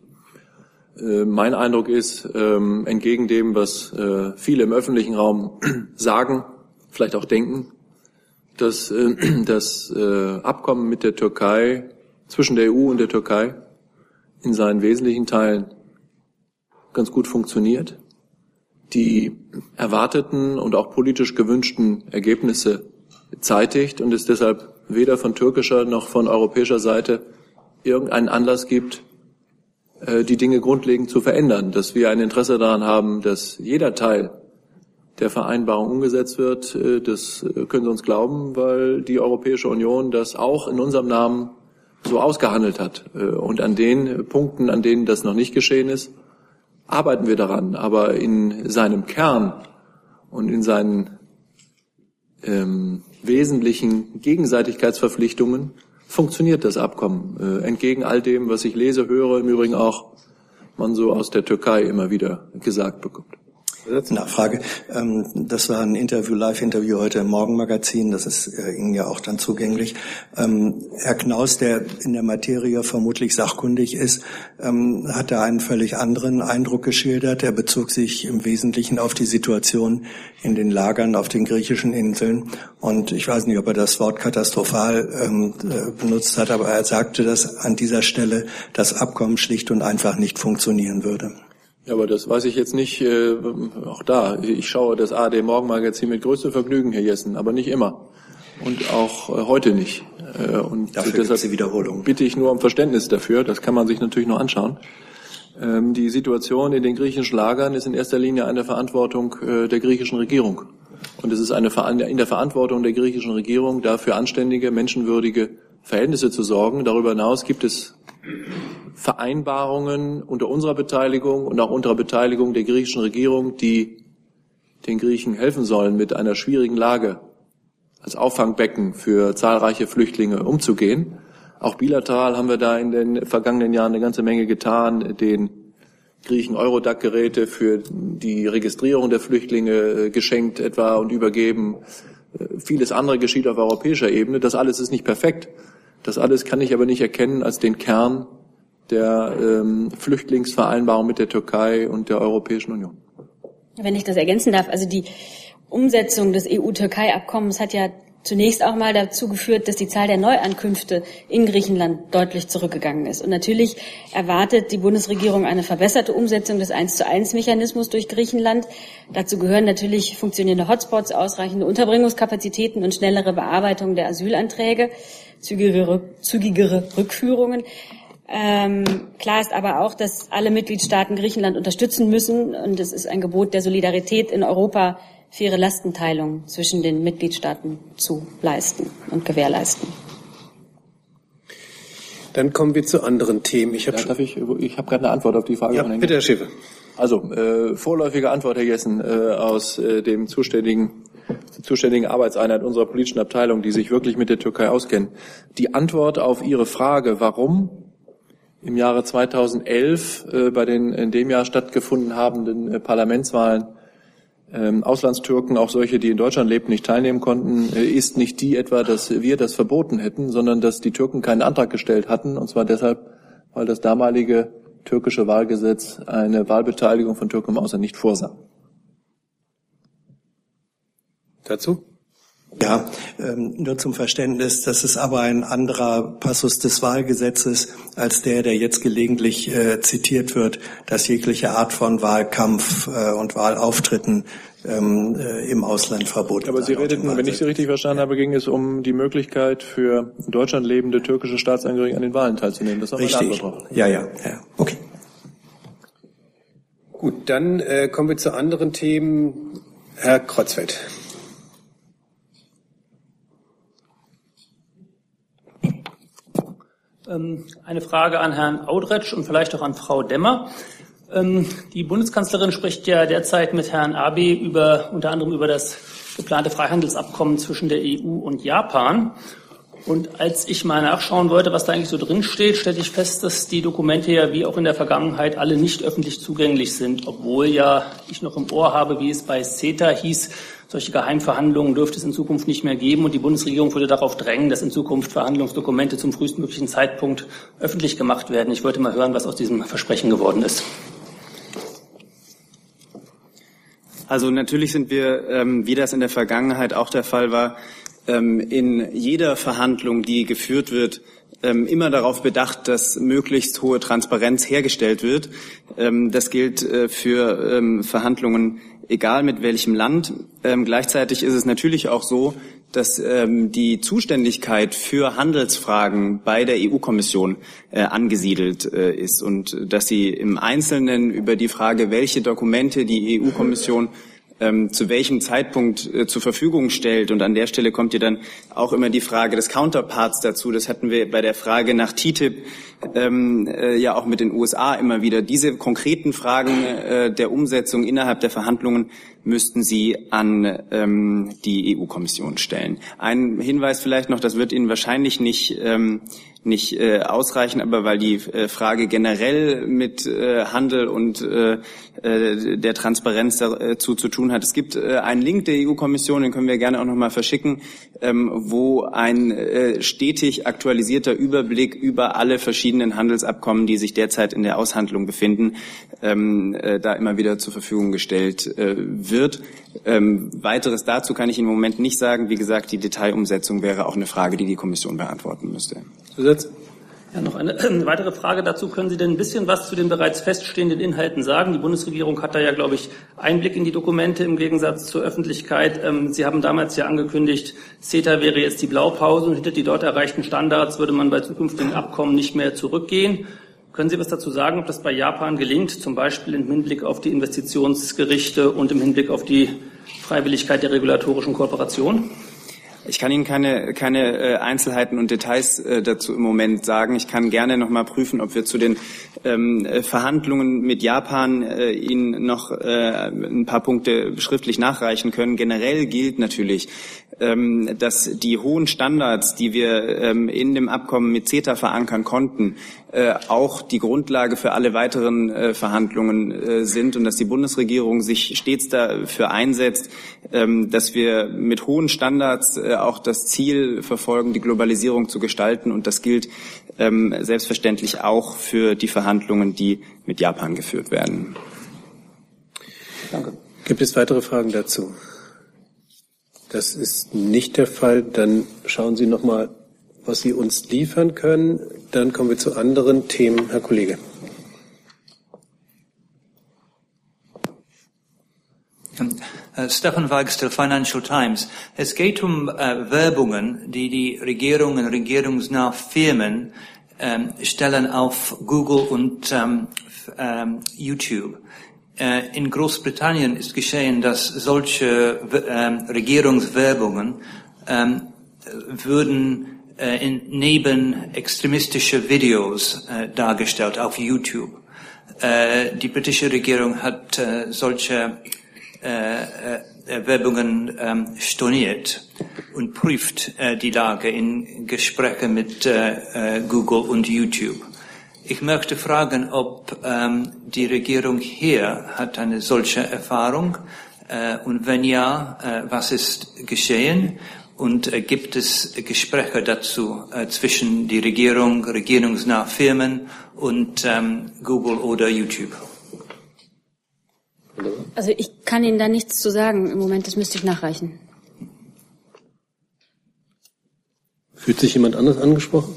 Äh, mein Eindruck ist, ähm, entgegen dem, was äh, viele im öffentlichen Raum sagen, vielleicht auch denken, dass äh, das Abkommen mit der Türkei zwischen der EU und der Türkei in seinen wesentlichen Teilen ganz gut funktioniert, die erwarteten und auch politisch gewünschten Ergebnisse zeitigt und es deshalb weder von türkischer noch von europäischer Seite irgendeinen Anlass gibt, die Dinge grundlegend zu verändern, dass wir ein Interesse daran haben, dass jeder Teil der Vereinbarung umgesetzt wird. Äh, das äh, können Sie uns glauben, weil die Europäische Union das auch in unserem Namen so ausgehandelt hat. Äh, und an den Punkten, an denen das noch nicht geschehen ist, arbeiten wir daran. Aber in seinem Kern und in seinen ähm, wesentlichen Gegenseitigkeitsverpflichtungen funktioniert das Abkommen. Äh, entgegen all dem, was ich lese, höre, im Übrigen auch man so aus der Türkei immer wieder gesagt bekommt. Nachfrage. Ähm, das war ein Interview, Live-Interview heute im Morgenmagazin. Das ist äh, Ihnen ja auch dann zugänglich. Ähm, Herr Knaus, der in der Materie vermutlich sachkundig ist, ähm, hat da einen völlig anderen Eindruck geschildert. Er bezog sich im Wesentlichen auf die Situation in den Lagern auf den griechischen Inseln. Und ich weiß nicht, ob er das Wort katastrophal äh, benutzt hat, aber er sagte, dass an dieser Stelle das Abkommen schlicht und einfach nicht funktionieren würde. Ja, aber das weiß ich jetzt nicht. Äh, auch da, ich schaue das ARD Morgenmagazin mit größtem Vergnügen, Herr Jessen, aber nicht immer. Und auch äh, heute nicht. Äh, und dafür deshalb die Wiederholung. bitte ich nur um Verständnis dafür. Das kann man sich natürlich noch anschauen. Ähm, die Situation in den griechischen Lagern ist in erster Linie eine Verantwortung äh, der griechischen Regierung. Und es ist eine, in der Verantwortung der griechischen Regierung, dafür anständige, menschenwürdige Verhältnisse zu sorgen. Darüber hinaus gibt es Vereinbarungen unter unserer Beteiligung und auch unter Beteiligung der griechischen Regierung, die den Griechen helfen sollen, mit einer schwierigen Lage als Auffangbecken für zahlreiche Flüchtlinge umzugehen. Auch bilateral haben wir da in den vergangenen Jahren eine ganze Menge getan, den Griechen Eurodac-Geräte für die Registrierung der Flüchtlinge äh, geschenkt etwa und übergeben. Äh, vieles andere geschieht auf europäischer Ebene. Das alles ist nicht perfekt. Das alles kann ich aber nicht erkennen als den Kern der ähm, Flüchtlingsvereinbarung mit der Türkei und der Europäischen Union. Wenn ich das ergänzen darf, also die Umsetzung des EU-Türkei-Abkommens hat ja zunächst auch mal dazu geführt, dass die Zahl der Neuankünfte in Griechenland deutlich zurückgegangen ist. Und natürlich erwartet die Bundesregierung eine verbesserte Umsetzung des 1 zu 1 Mechanismus durch Griechenland. Dazu gehören natürlich funktionierende Hotspots, ausreichende Unterbringungskapazitäten und schnellere Bearbeitung der Asylanträge, zügigere, zügigere Rückführungen. Ähm, klar ist aber auch, dass alle Mitgliedstaaten Griechenland unterstützen müssen und es ist ein Gebot der Solidarität in Europa, faire Lastenteilung zwischen den Mitgliedstaaten zu leisten und gewährleisten. Dann kommen wir zu anderen Themen. Ich habe ja, ich, ich habe gerade eine Antwort auf die Frage. Ja, bitte, Herr Schäfer. Also äh, vorläufige Antwort, Herr Jessen, äh, aus äh, dem zuständigen zuständigen Arbeitseinheit unserer politischen Abteilung, die sich wirklich mit der Türkei auskennen. Die Antwort auf Ihre Frage, warum im Jahre 2011 äh, bei den in dem Jahr stattgefunden habenden äh, Parlamentswahlen ähm, Auslandstürken, auch solche, die in Deutschland lebten, nicht teilnehmen konnten, äh, ist nicht die etwa, dass wir das verboten hätten, sondern dass die Türken keinen Antrag gestellt hatten, und zwar deshalb, weil das damalige türkische Wahlgesetz eine Wahlbeteiligung von Türken im Ausland nicht vorsah. Dazu? Ja, ähm, nur zum Verständnis, das ist aber ein anderer Passus des Wahlgesetzes als der, der jetzt gelegentlich äh, zitiert wird, dass jegliche Art von Wahlkampf äh, und Wahlauftritten ähm, äh, im Ausland verboten Aber Sie redeten, wenn ich Sie richtig verstanden habe, ging es um die Möglichkeit für in Deutschland lebende türkische Staatsangehörige an den Wahlen teilzunehmen. Das Richtig. Ja, ja, ja. Okay. Gut, dann äh, kommen wir zu anderen Themen. Herr Kreuzfeld. Eine Frage an Herrn Audretsch und vielleicht auch an Frau Demmer. Ähm, die Bundeskanzlerin spricht ja derzeit mit Herrn Abe über, unter anderem über das geplante Freihandelsabkommen zwischen der EU und Japan. Und als ich mal nachschauen wollte, was da eigentlich so drin steht, stellte ich fest, dass die Dokumente ja wie auch in der Vergangenheit alle nicht öffentlich zugänglich sind, obwohl ja ich noch im Ohr habe, wie es bei CETA hieß, solche Geheimverhandlungen dürfte es in Zukunft nicht mehr geben und die Bundesregierung würde darauf drängen, dass in Zukunft Verhandlungsdokumente zum frühestmöglichen Zeitpunkt öffentlich gemacht werden. Ich wollte mal hören, was aus diesem Versprechen geworden ist. Also natürlich sind wir, ähm, wie das in der Vergangenheit auch der Fall war, ähm, in jeder Verhandlung, die geführt wird, ähm, immer darauf bedacht, dass möglichst hohe Transparenz hergestellt wird. Ähm, das gilt äh, für ähm, Verhandlungen, egal mit welchem Land. Ähm, gleichzeitig ist es natürlich auch so, dass ähm, die Zuständigkeit für Handelsfragen bei der EU-Kommission äh, angesiedelt äh, ist und dass sie im Einzelnen über die Frage, welche Dokumente die EU-Kommission ähm, zu welchem Zeitpunkt äh, zur Verfügung stellt. Und an der Stelle kommt ja dann auch immer die Frage des Counterparts dazu. Das hatten wir bei der Frage nach TTIP ähm, äh, ja auch mit den USA immer wieder. Diese konkreten Fragen äh, der Umsetzung innerhalb der Verhandlungen müssten Sie an ähm, die EU-Kommission stellen. Ein Hinweis vielleicht noch, das wird Ihnen wahrscheinlich nicht ähm, nicht äh, ausreichen, aber weil die äh, Frage generell mit äh, Handel und äh, äh, der Transparenz dazu zu tun hat. Es gibt äh, einen Link der EU-Kommission, den können wir gerne auch nochmal verschicken, ähm, wo ein äh, stetig aktualisierter Überblick über alle verschiedenen Handelsabkommen, die sich derzeit in der Aushandlung befinden, ähm, äh, da immer wieder zur Verfügung gestellt äh, wird. Ähm, weiteres dazu kann ich im Moment nicht sagen. Wie gesagt, die Detailumsetzung wäre auch eine Frage, die die Kommission beantworten müsste. Zusatz? Ja, noch eine, eine weitere Frage dazu. Können Sie denn ein bisschen was zu den bereits feststehenden Inhalten sagen? Die Bundesregierung hat da ja, glaube ich, Einblick in die Dokumente im Gegensatz zur Öffentlichkeit. Ähm, Sie haben damals ja angekündigt, CETA wäre jetzt die Blaupause und hinter die dort erreichten Standards würde man bei zukünftigen Abkommen nicht mehr zurückgehen. Können Sie was dazu sagen, ob das bei Japan gelingt, zum Beispiel im Hinblick auf die Investitionsgerichte und im Hinblick auf die Freiwilligkeit der regulatorischen Kooperation? Ich kann Ihnen keine, keine äh, Einzelheiten und Details äh, dazu im Moment sagen. Ich kann gerne noch mal prüfen, ob wir zu den ähm, äh, Verhandlungen mit Japan Ihnen noch ein paar Punkte schriftlich nachreichen können. Generell gilt natürlich, ähm, dass die hohen Standards, die wir ähm, in dem Abkommen mit CETA verankern konnten, äh, auch die Grundlage für alle weiteren äh, Verhandlungen äh, sind und dass die Bundesregierung sich stets dafür einsetzt, ähm, dass wir mit hohen Standards auch das Ziel verfolgen, die Globalisierung zu gestalten. Und das gilt selbstverständlich auch für die Verhandlungen, die mit Japan geführt werden. Danke. Gibt es weitere Fragen dazu? Das ist nicht der Fall. Dann schauen Sie noch mal, was Sie uns liefern können. Dann kommen wir zu anderen Themen. Herr Kollege. Uh, Stefan Wagster, Financial Times. Es geht um uh, Werbungen, die die Regierungen, regierungsnahe Firmen um, stellen auf Google und um, YouTube. Uh, in Großbritannien ist geschehen, dass solche Regierungswerbungen würden äh, in, neben extremistische Videos äh, dargestellt auf YouTube. Äh, die britische Regierung hat äh, solche äh, äh, Werbungen ähm, storniert und prüft äh, die Lage in Gesprächen mit äh, äh, Google und YouTube. Ich möchte fragen, ob ähm, die Regierung hier hat eine solche Erfahrung äh, und wenn ja, äh, was ist geschehen und äh, gibt es Gespräche dazu äh, zwischen die Regierung, regierungsnahe Firmen und ähm, Google oder YouTube? Also ich kann Ihnen da nichts zu sagen im Moment, das müsste ich nachreichen. Fühlt sich jemand anders angesprochen?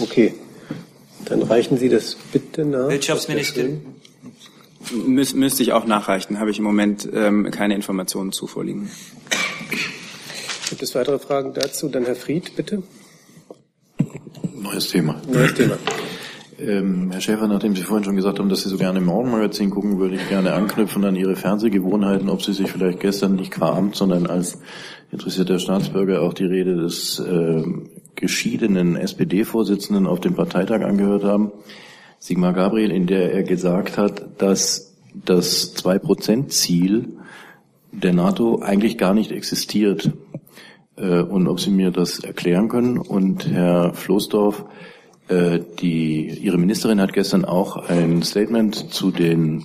Okay, dann reichen Sie das bitte nach. Wirtschaftsminister. Müs müsste ich auch nachreichen, habe ich im Moment ähm, keine Informationen zu vorliegen. Gibt es weitere Fragen dazu? Dann Herr Fried, bitte. Neues Thema. Neues Thema. Ähm, Herr Schäfer, nachdem Sie vorhin schon gesagt haben, dass Sie so gerne im Morgenmagazin gucken, würde ich gerne anknüpfen an Ihre Fernsehgewohnheiten, ob Sie sich vielleicht gestern nicht qua Amt, sondern als interessierter Staatsbürger auch die Rede des äh, geschiedenen SPD-Vorsitzenden auf dem Parteitag angehört haben, Sigmar Gabriel, in der er gesagt hat, dass das Zwei-Prozent-Ziel der NATO eigentlich gar nicht existiert. Äh, und ob Sie mir das erklären können. Und Herr Floßdorf, äh, die, Ihre Ministerin hat gestern auch ein Statement zu den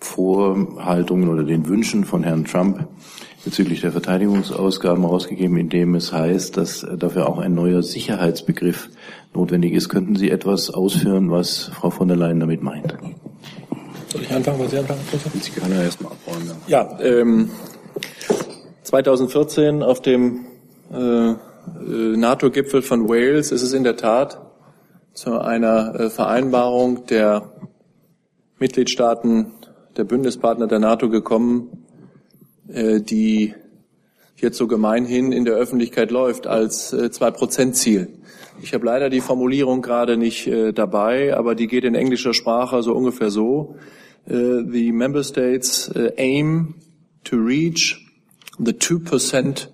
Vorhaltungen oder den Wünschen von Herrn Trump bezüglich der Verteidigungsausgaben rausgegeben, in dem es heißt, dass dafür auch ein neuer Sicherheitsbegriff notwendig ist. Könnten Sie etwas ausführen, was Frau von der Leyen damit meint? Soll ich anfangen, was Sie anfangen? Sie können ja erstmal abräumen. Ja, ähm, 2014 auf dem äh, äh, NATO-Gipfel von Wales ist es in der Tat zu einer äh, Vereinbarung der Mitgliedstaaten, der Bündnispartner der NATO gekommen, die jetzt so gemeinhin in der Öffentlichkeit läuft als Zwei-Prozent-Ziel. Ich habe leider die Formulierung gerade nicht dabei, aber die geht in englischer Sprache so ungefähr so. The member states aim to reach the 2%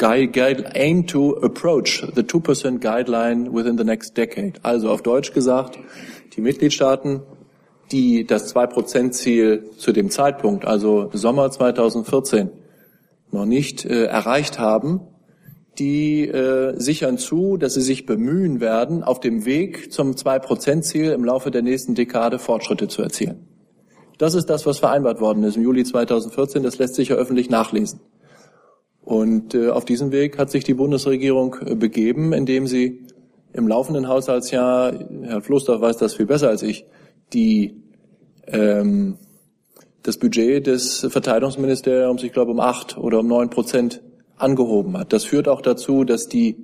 aim to approach the 2% guideline within the next decade. Also auf Deutsch gesagt, die Mitgliedstaaten, die das 2%-Ziel zu dem Zeitpunkt, also Sommer 2014, noch nicht äh, erreicht haben, die äh, sichern zu, dass sie sich bemühen werden, auf dem Weg zum 2%-Ziel im Laufe der nächsten Dekade Fortschritte zu erzielen. Das ist das, was vereinbart worden ist im Juli 2014. Das lässt sich ja öffentlich nachlesen. Und äh, auf diesem Weg hat sich die Bundesregierung äh, begeben, indem sie im laufenden Haushaltsjahr, Herr Floßdorf weiß das viel besser als ich, die ähm, das Budget des Verteidigungsministeriums, ich glaube, um acht oder um neun Prozent angehoben hat. Das führt auch dazu, dass die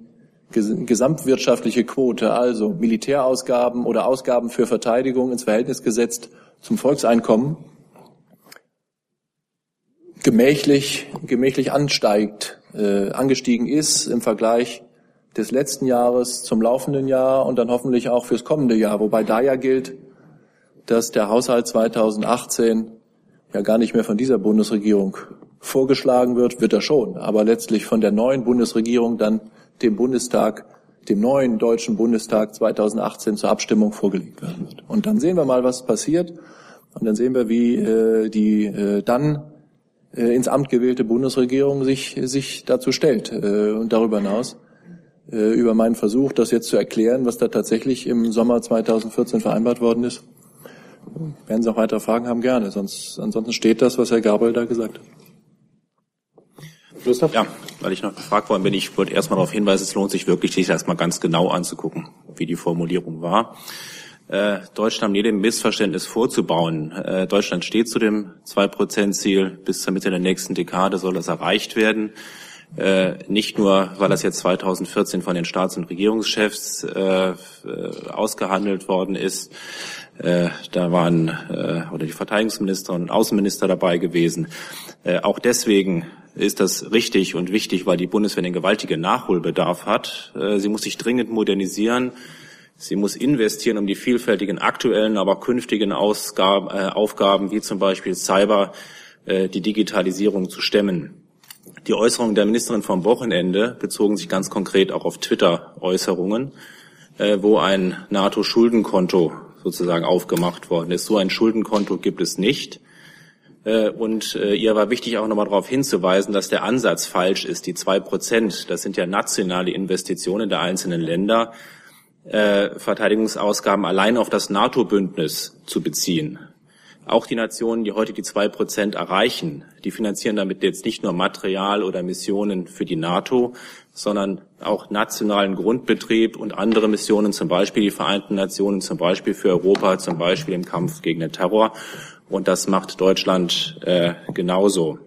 gesamtwirtschaftliche Quote, also Militärausgaben oder Ausgaben für Verteidigung ins Verhältnis gesetzt zum Volkseinkommen, gemächlich, gemächlich ansteigt, äh, angestiegen ist im Vergleich des letzten Jahres zum laufenden Jahr und dann hoffentlich auch fürs kommende Jahr, wobei da ja gilt, dass der Haushalt 2018 ja gar nicht mehr von dieser Bundesregierung vorgeschlagen wird, wird er schon, aber letztlich von der neuen Bundesregierung dann dem Bundestag, dem neuen Deutschen Bundestag 2018 zur Abstimmung vorgelegt werden wird. Und dann sehen wir mal, was passiert. Und dann sehen wir, wie äh, die äh, dann ins Amt gewählte Bundesregierung sich, sich dazu stellt. Äh, und darüber hinaus äh, über meinen Versuch, das jetzt zu erklären, was da tatsächlich im Sommer 2014 vereinbart worden ist. Werden Sie auch weitere Fragen haben, gerne. Sonst, ansonsten steht das, was Herr Gabriel da gesagt hat. Ja, weil ich noch gefragt worden bin, ich wollte erstmal darauf hinweisen, es lohnt sich wirklich, sich das mal ganz genau anzugucken, wie die Formulierung war. Äh, Deutschland jedem Missverständnis vorzubauen. Äh, Deutschland steht zu dem 2-Prozent-Ziel. Bis zur Mitte der nächsten Dekade soll das erreicht werden. Äh, nicht nur, weil das jetzt 2014 von den Staats- und Regierungschefs ausgehandelt worden ist. Da waren oder die Verteidigungsminister und Außenminister dabei gewesen. Auch deswegen ist das richtig und wichtig, weil die Bundeswehr einen gewaltigen Nachholbedarf hat. Sie muss sich dringend modernisieren. Sie muss investieren, um die vielfältigen aktuellen, aber künftigen Ausgaben, äh, Aufgaben wie zum Beispiel Cyber, äh, die Digitalisierung zu stemmen. Die Äußerungen der Ministerin vom Wochenende bezogen sich ganz konkret auch auf Twitter-Äußerungen, äh, wo ein NATO-Schuldenkonto sozusagen aufgemacht worden ist. So ein Schuldenkonto gibt es nicht. Äh, und äh, ihr war wichtig auch nochmal darauf hinzuweisen, dass der Ansatz falsch ist. Die zwei Prozent, das sind ja nationale Investitionen der einzelnen Länder, äh, Verteidigungsausgaben allein auf das NATO-Bündnis zu beziehen. Auch die Nationen, die heute die zwei Prozent erreichen, die finanzieren damit jetzt nicht nur Material oder Missionen für die NATO, sondern auch nationalen Grundbetrieb und andere Missionen, zum Beispiel die Vereinten Nationen, zum Beispiel für Europa, zum Beispiel im Kampf gegen den Terror. Und das macht Deutschland äh, genauso.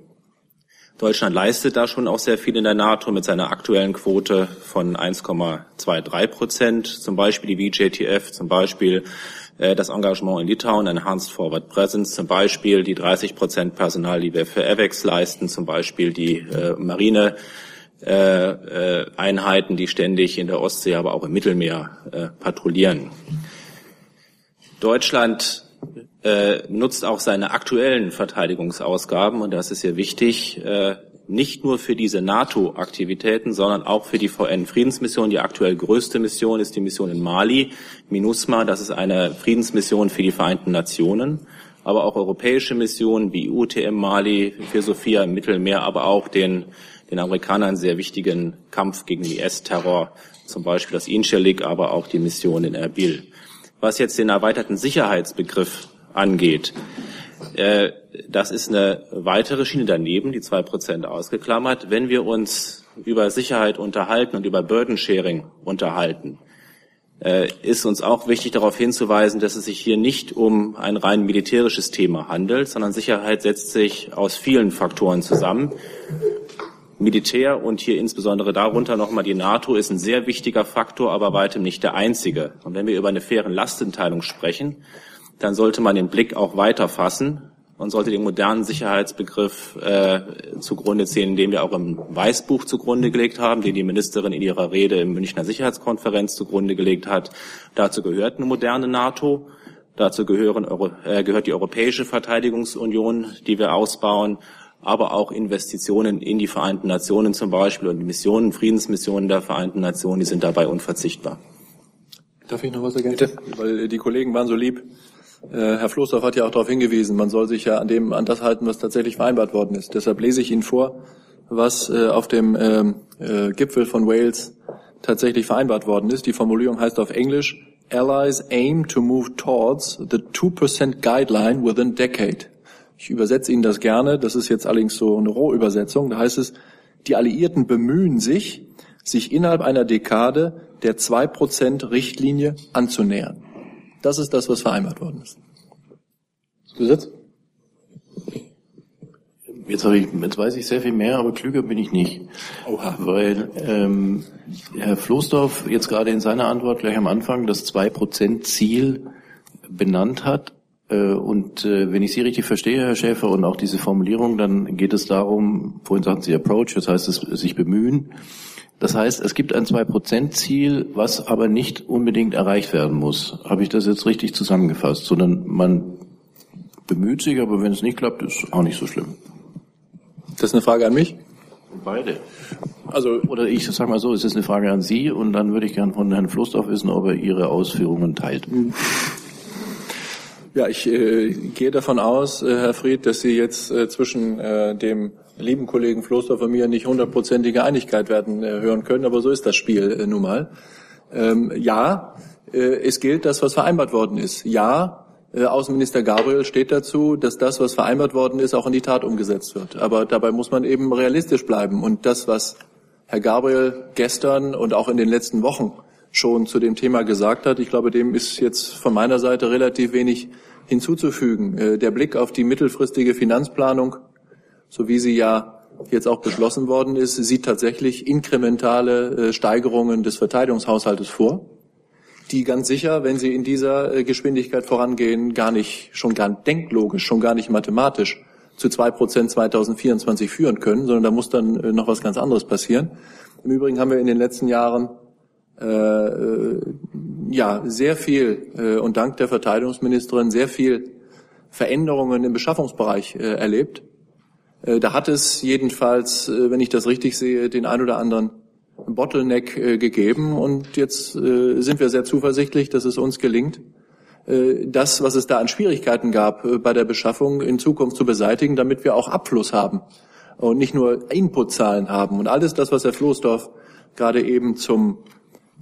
Deutschland leistet da schon auch sehr viel in der NATO mit seiner aktuellen Quote von 1,23 Prozent, zum Beispiel die VJTF, zum Beispiel äh, das Engagement in Litauen, Enhanced Forward Presence, zum Beispiel die 30 Prozent Personal, die wir für AVEX leisten, zum Beispiel die äh, Marine. Äh, äh, Einheiten, die ständig in der Ostsee, aber auch im Mittelmeer äh, patrouillieren. Deutschland äh, nutzt auch seine aktuellen Verteidigungsausgaben, und das ist sehr wichtig, äh, nicht nur für diese NATO-Aktivitäten, sondern auch für die VN-Friedensmission. Die aktuell größte Mission ist die Mission in Mali, MINUSMA. Das ist eine Friedensmission für die Vereinten Nationen, aber auch europäische Missionen wie UTM Mali, für Sophia im Mittelmeer, aber auch den, den Amerikanern sehr wichtigen Kampf gegen IS-Terror, zum Beispiel das Inchelik, aber auch die Mission in Erbil. Was jetzt den erweiterten Sicherheitsbegriff angeht, äh, das ist eine weitere Schiene daneben, die zwei Prozent ausgeklammert. Wenn wir uns über Sicherheit unterhalten und über Burden Sharing unterhalten, äh, ist uns auch wichtig darauf hinzuweisen, dass es sich hier nicht um ein rein militärisches Thema handelt, sondern Sicherheit setzt sich aus vielen Faktoren zusammen. Militär und hier insbesondere darunter nochmal die NATO ist ein sehr wichtiger Faktor, aber weitem nicht der einzige. Und wenn wir über eine faire Lastenteilung sprechen, dann sollte man den Blick auch weiter fassen und sollte den modernen Sicherheitsbegriff äh, zugrunde ziehen, den wir auch im Weißbuch zugrunde gelegt haben, den die Ministerin in ihrer Rede im Münchner Sicherheitskonferenz zugrunde gelegt hat. Dazu gehört eine moderne NATO. Dazu gehören, äh, gehört die Europäische Verteidigungsunion, die wir ausbauen, aber auch Investitionen in die Vereinten Nationen zum Beispiel und die Missionen, Friedensmissionen der Vereinten Nationen, die sind dabei unverzichtbar. Darf ich noch was ergänzen? Weil die Kollegen waren so lieb. Äh, Herr Floßdorf hat ja auch darauf hingewiesen, man soll sich ja an dem, an das halten, was tatsächlich vereinbart worden ist. Deshalb lese ich Ihnen vor, was äh, auf dem ähm, äh, Gipfel von Wales tatsächlich vereinbart worden ist. Die Formulierung heißt auf Englisch, Allies aim to move towards the 2% guideline within decade. Ich übersetze Ihnen das gerne, das ist jetzt allerdings so eine Rohübersetzung. Da heißt es, die Alliierten bemühen sich, sich innerhalb einer Dekade der 2% Richtlinie anzunähern. Das ist das, was vereinbart worden ist. Zusatz? Jetzt, habe ich, jetzt weiß ich sehr viel mehr, aber klüger bin ich nicht. Oha. Weil ähm, Herr Floßdorf jetzt gerade in seiner Antwort gleich am Anfang das 2%-Ziel benannt hat. Äh, und äh, wenn ich Sie richtig verstehe, Herr Schäfer, und auch diese Formulierung, dann geht es darum, vorhin sagten Sie Approach, das heißt es sich bemühen. Das heißt, es gibt ein Zwei-Prozent-Ziel, was aber nicht unbedingt erreicht werden muss. Habe ich das jetzt richtig zusammengefasst? Sondern man bemüht sich, aber wenn es nicht klappt, ist auch nicht so schlimm. Das ist eine Frage an mich? Beide. Also, oder ich sage mal so, es ist eine Frage an Sie und dann würde ich gern von Herrn Floßdorf wissen, ob er Ihre Ausführungen teilt. Ja, ich äh, gehe davon aus, äh, Herr Fried, dass Sie jetzt äh, zwischen äh, dem lieben Kollegen Floßdorf und mir nicht hundertprozentige Einigkeit werden äh, hören können, aber so ist das Spiel äh, nun mal. Ähm, ja, äh, es gilt das, was vereinbart worden ist. Ja, äh, Außenminister Gabriel steht dazu, dass das, was vereinbart worden ist, auch in die Tat umgesetzt wird. Aber dabei muss man eben realistisch bleiben. Und das, was Herr Gabriel gestern und auch in den letzten Wochen schon zu dem Thema gesagt hat, ich glaube, dem ist jetzt von meiner Seite relativ wenig hinzuzufügen. Äh, der Blick auf die mittelfristige Finanzplanung, so wie sie ja jetzt auch beschlossen worden ist, sieht tatsächlich inkrementale äh, Steigerungen des Verteidigungshaushaltes vor die ganz sicher, wenn sie in dieser äh, Geschwindigkeit vorangehen, gar nicht, schon gar nicht denklogisch, schon gar nicht mathematisch zu zwei Prozent 2024 führen können, sondern da muss dann noch was ganz anderes passieren. Im Übrigen haben wir in den letzten Jahren äh, äh, ja sehr viel äh, und dank der Verteidigungsministerin sehr viel Veränderungen im Beschaffungsbereich äh, erlebt. Äh, da hat es jedenfalls, äh, wenn ich das richtig sehe, den ein oder anderen Bottleneck äh, gegeben und jetzt äh, sind wir sehr zuversichtlich, dass es uns gelingt, äh, das, was es da an Schwierigkeiten gab äh, bei der Beschaffung, in Zukunft zu beseitigen, damit wir auch Abfluss haben und nicht nur Inputzahlen haben. Und alles das, was Herr Floßdorf gerade eben zum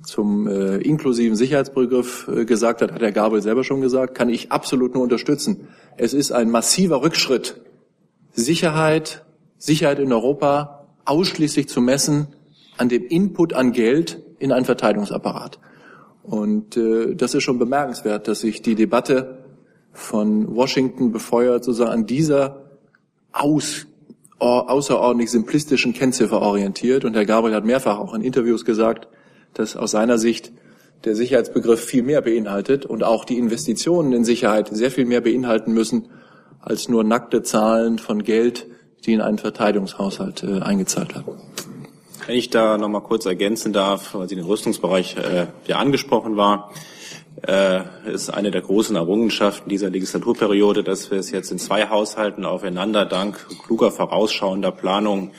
zum äh, inklusiven Sicherheitsbegriff äh, gesagt hat, hat Herr Gabel selber schon gesagt, kann ich absolut nur unterstützen. Es ist ein massiver Rückschritt, Sicherheit, Sicherheit in Europa ausschließlich zu messen an dem Input an Geld in einen Verteidigungsapparat. Und äh, das ist schon bemerkenswert, dass sich die Debatte von Washington befeuert, sozusagen an dieser aus, außerordentlich simplistischen Kennziffer orientiert. Und Herr Gabriel hat mehrfach auch in Interviews gesagt, dass aus seiner Sicht der Sicherheitsbegriff viel mehr beinhaltet und auch die Investitionen in Sicherheit sehr viel mehr beinhalten müssen als nur nackte Zahlen von Geld, die in einen Verteidigungshaushalt äh, eingezahlt werden. Wenn ich da noch mal kurz ergänzen darf, weil Sie den Rüstungsbereich äh, ja angesprochen war, äh, ist eine der großen Errungenschaften dieser Legislaturperiode, dass wir es jetzt in zwei Haushalten aufeinander dank kluger vorausschauender Planung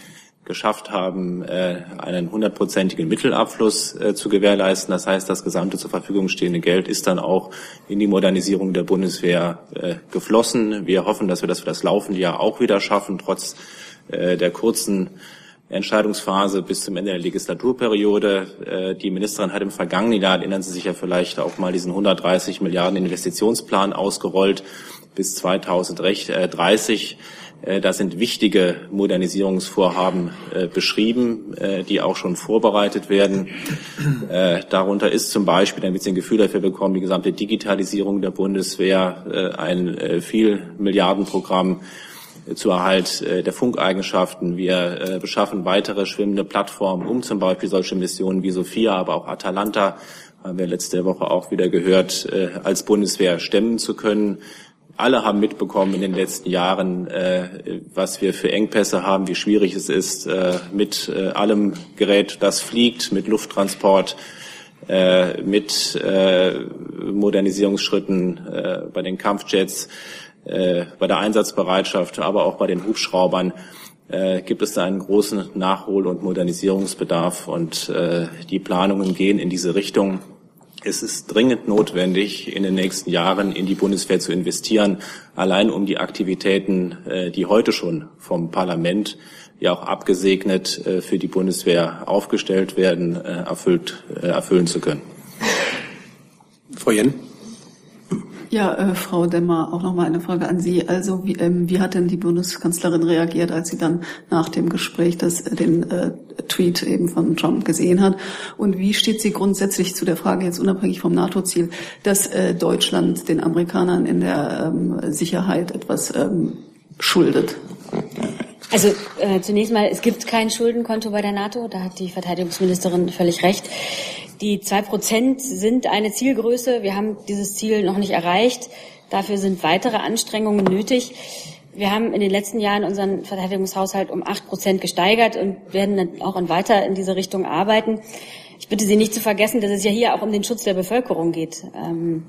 geschafft haben, äh, einen hundertprozentigen Mittelabfluss äh, zu gewährleisten. Das heißt, das gesamte zur Verfügung stehende Geld ist dann auch in die Modernisierung der Bundeswehr äh, geflossen. Wir hoffen, dass wir das für das laufende Jahr auch wieder schaffen, trotz der kurzen Entscheidungsphase bis zum Ende der Legislaturperiode. Äh, die Ministerin hat im vergangenen Jahr, erinnern Sie sich ja vielleicht, auch mal diesen 130 Milliarden Investitionsplan ausgerollt bis 2030. Äh, da sind wichtige Modernisierungsvorhaben äh, beschrieben, die auch schon vorbereitet werden. Darunter ist zum Beispiel, damit Sie ein Gefühl dafür bekommen, die gesamte Digitalisierung der Bundeswehr, ein Vielmilliardenprogramm zu Erhalt äh, der Funkeigenschaften. Wir äh, beschaffen weitere schwimmende Plattformen, um zum Beispiel solche Missionen wie Sophia, aber auch Atalanta, haben wir letzte Woche auch wieder gehört, äh, als Bundeswehr stemmen zu können. Alle haben mitbekommen in den letzten Jahren, was wir für Engpässe haben, wie schwierig es ist, mit allem Gerät, das fliegt, mit Lufttransport, mit Modernisierungsschritten bei den Kampfjets äh, bei der Einsatzbereitschaft, aber auch bei den Hubschraubern äh, gibt es da einen großen Nachhol- und Modernisierungsbedarf und äh, die Planungen gehen in diese Richtung. Es ist dringend notwendig, in den nächsten Jahren in die Bundeswehr zu investieren, allein um die Aktivitäten, äh, die heute schon vom Parlament ja auch abgesegnet äh, für die Bundeswehr aufgestellt werden, äh, erfüllt, erfüllen zu können. Frau Jen. Ja, äh, Frau Demmer, auch nochmal eine Frage an Sie. Also wie, ähm, wie hat denn die Bundeskanzlerin reagiert, als sie dann nach dem Gespräch das, äh, den äh, Tweet eben von Trump gesehen hat? Und wie steht sie grundsätzlich zu der Frage, jetzt unabhängig vom NATO-Ziel, dass äh, Deutschland den Amerikanern in der ähm, Sicherheit etwas ähm, schuldet? Also äh, zunächst mal, es gibt kein Schuldenkonto bei der NATO, da hat die Verteidigungsministerin völlig recht. Die zwei Prozent sind eine Zielgröße. Wir haben dieses Ziel noch nicht erreicht. Dafür sind weitere Anstrengungen nötig. Wir haben in den letzten Jahren unseren Verteidigungshaushalt um acht Prozent gesteigert und werden dann auch weiter in diese Richtung arbeiten. Ich bitte Sie nicht zu vergessen, dass es ja hier auch um den Schutz der Bevölkerung geht. Ähm,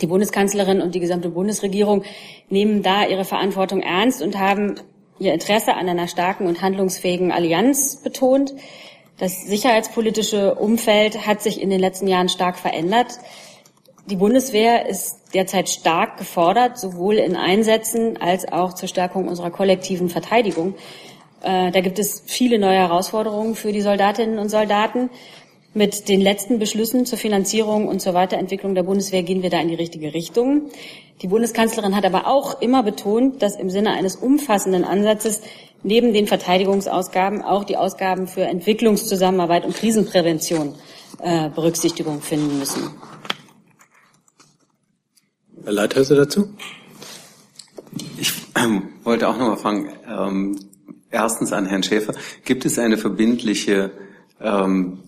Die Bundeskanzlerin und die gesamte Bundesregierung nehmen da ihre Verantwortung ernst und haben ihr Interesse an einer starken und handlungsfähigen Allianz betont. Das sicherheitspolitische Umfeld hat sich in den letzten Jahren stark verändert. Die Bundeswehr ist derzeit stark gefordert, sowohl in Einsätzen als auch zur Stärkung unserer kollektiven Verteidigung. Äh, da gibt es viele neue Herausforderungen für die Soldatinnen und Soldaten. Mit den letzten Beschlüssen zur Finanzierung und zur Weiterentwicklung der Bundeswehr gehen wir da in die richtige Richtung. Die Bundeskanzlerin hat aber auch immer betont, dass im Sinne eines umfassenden Ansatzes neben den Verteidigungsausgaben auch die Ausgaben für Entwicklungszusammenarbeit und Krisenprävention äh, Berücksichtigung finden müssen. Herr Leithäuser dazu? Ich ähm, wollte auch noch mal fragen, ähm, erstens an Herrn Schäfer, gibt es eine verbindliche ähm,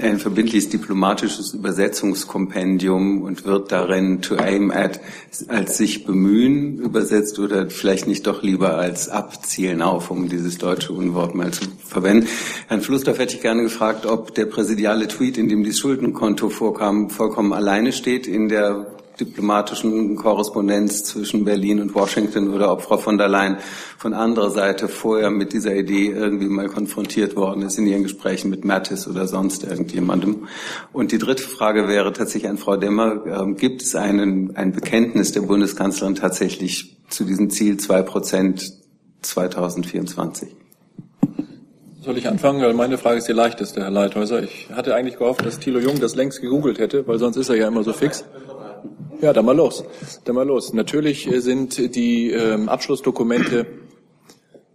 ein verbindliches diplomatisches Übersetzungskompendium und wird darin to aim at als sich bemühen übersetzt oder vielleicht nicht doch lieber als abzielen auf, um dieses deutsche Unwort mal zu verwenden. Herrn Flussdorf hätte ich gerne gefragt, ob der präsidiale Tweet, in dem dieses Schuldenkonto vorkam, vollkommen alleine steht in der diplomatischen Korrespondenz zwischen Berlin und Washington oder ob Frau von der Leyen von anderer Seite vorher mit dieser Idee irgendwie mal konfrontiert worden ist in ihren Gesprächen mit Mattis oder sonst irgendjemandem. Und die dritte Frage wäre tatsächlich an Frau Demmer, äh, gibt es einen, ein Bekenntnis der Bundeskanzlerin tatsächlich zu diesem Ziel zwei Prozent 2024? Soll ich anfangen? Weil meine Frage ist die leichteste, Herr Leithäuser. Ich hatte eigentlich gehofft, dass Thilo Jung das längst gegoogelt hätte, weil sonst ist er ja immer so fix. Ja, dann mal los. Dann mal los. Natürlich äh, sind die ähm, Abschlussdokumente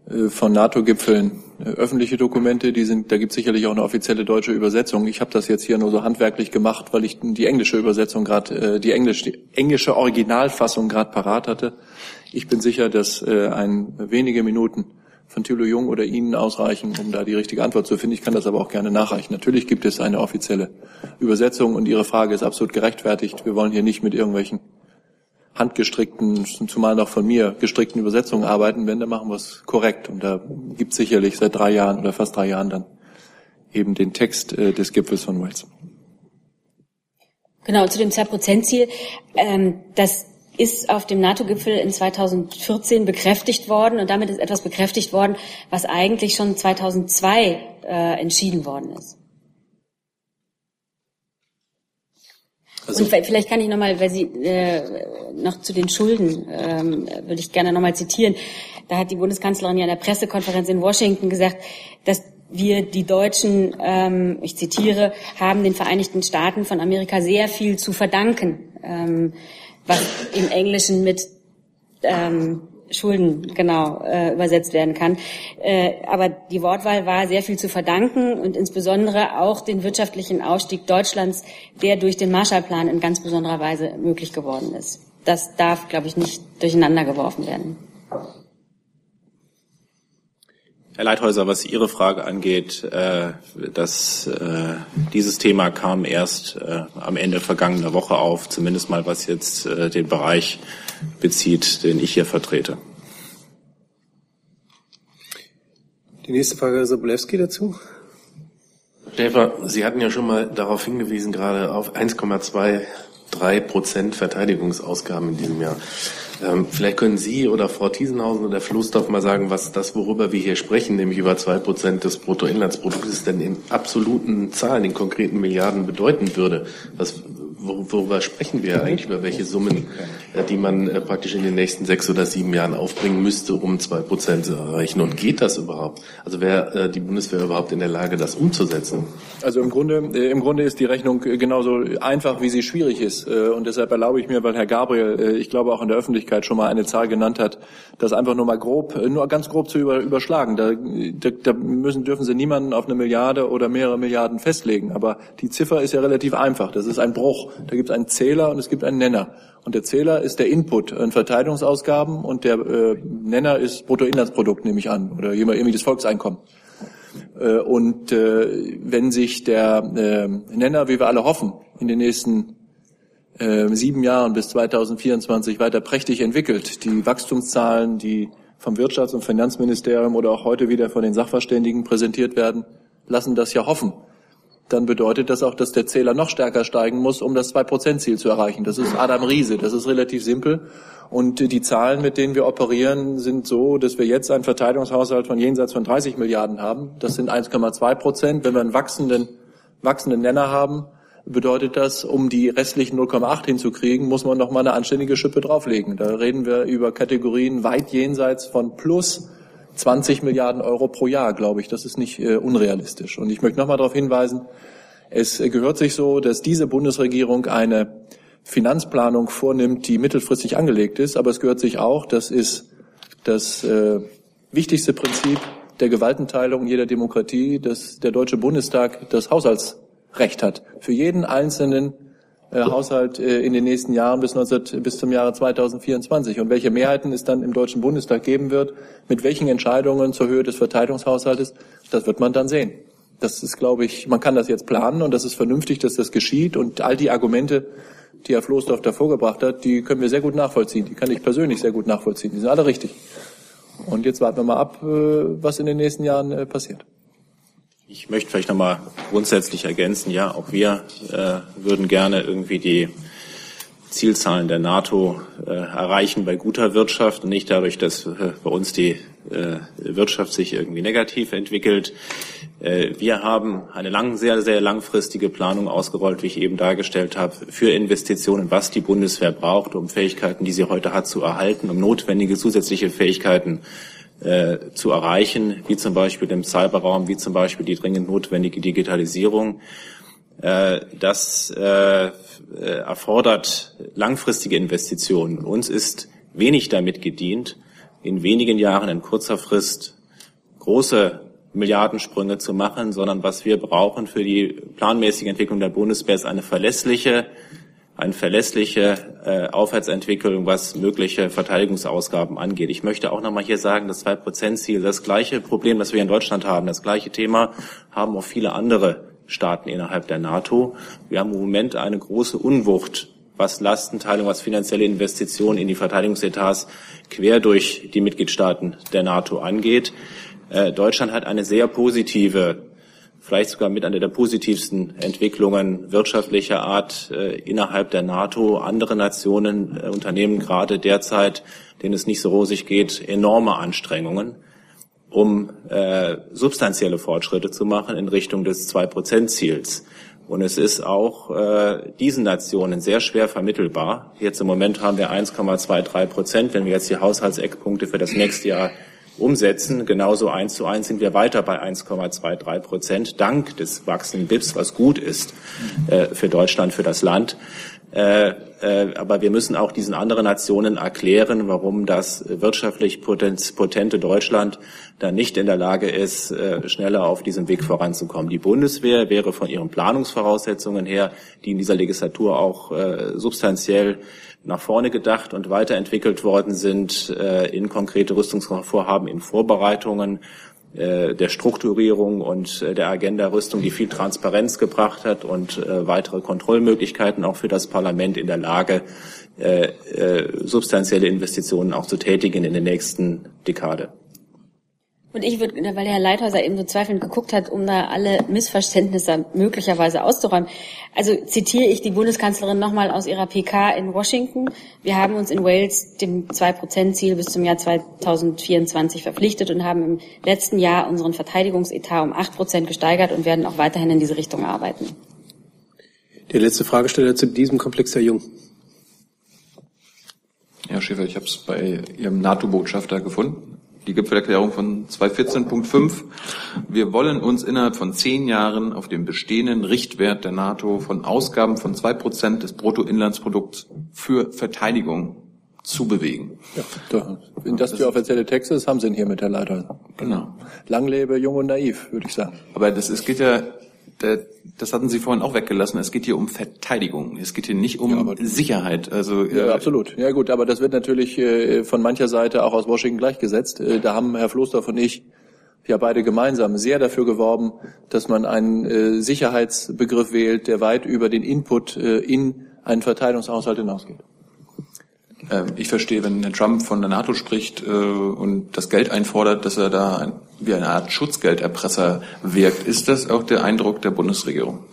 äh, von NATO-Gipfeln äh, öffentliche Dokumente. Die sind, da gibt es sicherlich auch eine offizielle deutsche Übersetzung. Ich habe das jetzt hier nur so handwerklich gemacht, weil ich die englische Übersetzung gerade, äh, die, Englisch, die englische Originalfassung gerade parat hatte. Ich bin sicher, dass äh, ein wenige Minuten von Thilo Jung oder Ihnen ausreichen, um da die richtige Antwort zu finden. Ich kann das aber auch gerne nachreichen. Natürlich gibt es eine offizielle Übersetzung und Ihre Frage ist absolut gerechtfertigt. Wir wollen hier nicht mit irgendwelchen handgestrickten, zumal noch von mir gestrickten Übersetzungen arbeiten. Wenn, dann machen wir es korrekt. Und da gibt es sicherlich seit drei Jahren oder fast drei Jahren dann eben den Text äh, des Gipfels von Wales. Genau, zu dem 2-Prozent-Ziel. Ähm, das ist auf dem NATO-Gipfel in 2014 bekräftigt worden und damit ist etwas bekräftigt worden, was eigentlich schon 2002 äh, entschieden worden ist. Also und vielleicht kann ich nochmal, weil Sie äh, noch zu den Schulden, ähm, würde ich gerne nochmal zitieren. Da hat die Bundeskanzlerin ja in der Pressekonferenz in Washington gesagt, dass wir die Deutschen, ähm, ich zitiere, haben den Vereinigten Staaten von Amerika sehr viel zu verdanken. Ähm, was im Englischen mit ähm, Schulden genau äh, übersetzt werden kann. Äh, aber die Wortwahl war sehr viel zu verdanken und insbesondere auch den wirtschaftlichen Ausstieg Deutschlands, der durch den Marshallplan in ganz besonderer Weise möglich geworden ist. Das darf, glaube ich, nicht durcheinander geworfen werden. Herr Leithäuser, was Ihre Frage angeht, äh, dass äh, dieses Thema kam erst äh, am Ende vergangener Woche auf, zumindest mal was jetzt äh, den Bereich bezieht, den ich hier vertrete. Die nächste Frage, Herr Sobolewski dazu. Schäfer, Sie hatten ja schon mal darauf hingewiesen, gerade auf 1,23 Prozent Verteidigungsausgaben in diesem Jahr. Ähm, vielleicht können Sie oder Frau Thiesenhausen oder Floßdorf mal sagen, was das, worüber wir hier sprechen, nämlich über zwei Prozent des Bruttoinlandsproduktes, denn in absoluten Zahlen, in konkreten Milliarden bedeuten würde. Was, worüber sprechen wir eigentlich, über welche Summen, äh, die man äh, praktisch in den nächsten sechs oder sieben Jahren aufbringen müsste, um zwei Prozent zu erreichen? Und geht das überhaupt? Also wäre äh, die Bundeswehr überhaupt in der Lage, das umzusetzen? Also im Grunde, im Grunde ist die Rechnung genauso einfach, wie sie schwierig ist. Und deshalb erlaube ich mir, weil Herr Gabriel, ich glaube auch in der Öffentlichkeit schon mal eine Zahl genannt hat, das einfach nur mal grob, nur ganz grob zu über, überschlagen. Da, da müssen, dürfen Sie niemanden auf eine Milliarde oder mehrere Milliarden festlegen. Aber die Ziffer ist ja relativ einfach. Das ist ein Bruch. Da gibt es einen Zähler und es gibt einen Nenner. Und der Zähler ist der Input in Verteidigungsausgaben und der äh, Nenner ist Bruttoinlandsprodukt, nehme ich an, oder irgendwie das Volkseinkommen. Äh, und äh, wenn sich der äh, Nenner, wie wir alle hoffen, in den nächsten äh, sieben Jahren bis 2024 weiter prächtig entwickelt, die Wachstumszahlen, die vom Wirtschafts- und Finanzministerium oder auch heute wieder von den Sachverständigen präsentiert werden, lassen das ja hoffen dann bedeutet das auch, dass der Zähler noch stärker steigen muss, um das 2%-Ziel zu erreichen. Das ist Adam Riese, das ist relativ simpel. Und die Zahlen, mit denen wir operieren, sind so, dass wir jetzt einen Verteidigungshaushalt von jenseits von 30 Milliarden haben. Das sind 1,2 Prozent. Wenn wir einen wachsenden, wachsenden Nenner haben, bedeutet das, um die restlichen 0,8 hinzukriegen, muss man noch mal eine anständige Schippe drauflegen. Da reden wir über Kategorien weit jenseits von plus 20 Milliarden Euro pro Jahr, glaube ich. Das ist nicht äh, unrealistisch. Und ich möchte noch mal darauf hinweisen, es gehört sich so, dass diese Bundesregierung eine Finanzplanung vornimmt, die mittelfristig angelegt ist. Aber es gehört sich auch, das ist das äh, wichtigste Prinzip der Gewaltenteilung jeder Demokratie, dass der Deutsche Bundestag das Haushaltsrecht hat. Für jeden einzelnen äh, Haushalt äh, in den nächsten Jahren bis, 19, bis zum Jahre 2024 und welche Mehrheiten es dann im Deutschen Bundestag geben wird, mit welchen Entscheidungen zur Höhe des Verteidigungshaushaltes, das wird man dann sehen. Das ist, glaube ich, man kann das jetzt planen und das ist vernünftig, dass das geschieht und all die Argumente, die Herr Floßdorf da vorgebracht hat, die können wir sehr gut nachvollziehen. Die kann ich persönlich sehr gut nachvollziehen. Die sind alle richtig. Und jetzt warten wir mal ab, äh, was in den nächsten Jahren äh, passiert. Ich möchte vielleicht nochmal grundsätzlich ergänzen, ja, auch wir äh, würden gerne irgendwie die Zielzahlen der NATO äh, erreichen bei guter Wirtschaft und nicht dadurch, dass äh, bei uns die äh, Wirtschaft sich irgendwie negativ entwickelt. Äh, wir haben eine lang, sehr, sehr langfristige Planung ausgerollt, wie ich eben dargestellt habe, für Investitionen, was die Bundeswehr braucht, um Fähigkeiten, die sie heute hat, zu erhalten, um notwendige zusätzliche Fähigkeiten äh, zu erreichen, wie zum Beispiel im Cyberraum, wie zum Beispiel die dringend notwendige Digitalisierung. Äh, das äh, erfordert langfristige Investitionen. Uns ist wenig damit gedient, in wenigen Jahren in kurzer Frist große Milliardensprünge zu machen, sondern was wir brauchen für die planmäßige Entwicklung der Bundeswehr ist eine verlässliche, eine verlässliche äh, Aufwärtsentwicklung, was mögliche Verteidigungsausgaben angeht. Ich möchte auch nochmal hier sagen, das Zwei-Prozent-Ziel, das gleiche Problem, das wir in Deutschland haben, das gleiche Thema haben auch viele andere Staaten innerhalb der NATO. Wir haben im Moment eine große Unwucht, was Lastenteilung, was finanzielle Investitionen in die Verteidigungsetats quer durch die Mitgliedstaaten der NATO angeht. Äh, Deutschland hat eine sehr positive, vielleicht sogar mit einer der positivsten Entwicklungen wirtschaftlicher Art äh, innerhalb der NATO. Andere Nationen äh, unternehmen gerade derzeit, denen es nicht so rosig geht, enorme Anstrengungen um äh, substanzielle Fortschritte zu machen in Richtung des Zwei-Prozent-Ziels. Und es ist auch äh, diesen Nationen sehr schwer vermittelbar. Jetzt im Moment haben wir 1,23 Prozent. Wenn wir jetzt die Haushaltseckpunkte für das nächste Jahr umsetzen, genauso eins zu eins sind wir weiter bei 1,23 Prozent, dank des wachsenden BIPs, was gut ist äh, für Deutschland, für das Land. Äh, äh, aber wir müssen auch diesen anderen Nationen erklären, warum das wirtschaftlich potente Deutschland dann nicht in der Lage ist, äh, schneller auf diesem Weg voranzukommen. Die Bundeswehr wäre von ihren Planungsvoraussetzungen her, die in dieser Legislatur auch substanziell nach vorne gedacht und weiterentwickelt worden sind in konkrete Rüstungsvorhaben, in Vorbereitungen äh, der Strukturierung und äh, der Agenda Rüstung, die viel Transparenz gebracht hat und äh, weitere Kontrollmöglichkeiten auch für das Parlament in der Lage, substanzielle Investitionen auch zu tätigen in der nächsten Dekade. Und ich würde, weil der Herr Leithäuser eben so zweifelnd geguckt hat, um da alle Missverständnisse möglicherweise auszuräumen. Also zitiere ich die Bundeskanzlerin nochmal aus ihrer PK in Washington. Wir haben uns in Wales dem 2-Prozent-Ziel bis zum Jahr 2024 verpflichtet und haben im letzten Jahr unseren Verteidigungsetat um 8 Prozent gesteigert und werden auch weiterhin in diese Richtung arbeiten. Der letzte Fragesteller zu diesem Komplex, Herr Jung. Herr Schäfer, ich habe es bei Ihrem NATO-Botschafter gefunden die Gipfelerklärung von 214.5. Wir wollen uns innerhalb von zehn Jahren auf dem bestehenden Richtwert der NATO von Ausgaben von zwei Prozent des Bruttoinlandsprodukts für Verteidigung zu bewegen. Ja, da, wenn das die offizielle Text ist, haben Sie ihn hier mit, Herr Leiter. Genau. Lang lebe jung und naiv, würde ich sagen. Aber das, es geht ja das hatten Sie vorhin auch weggelassen. Es geht hier um Verteidigung. Es geht hier nicht um ja, Sicherheit. Also ja, äh, absolut. Ja gut, aber das wird natürlich äh, von mancher Seite auch aus Washington gleichgesetzt. Äh, da haben Herr Floßdorf und ich ja beide gemeinsam sehr dafür geworben, dass man einen Sicherheitsbegriff wählt, der weit über den Input in einen Verteidigungshaushalt hinausgeht. Ähm, Ich verstehe, wenn Herr Trump von der NATO spricht äh, und das Geld einfordert, dass er da wie eine Art Schutzgelderpresser wirkt. Ist das auch der Eindruck der Bundesregierung?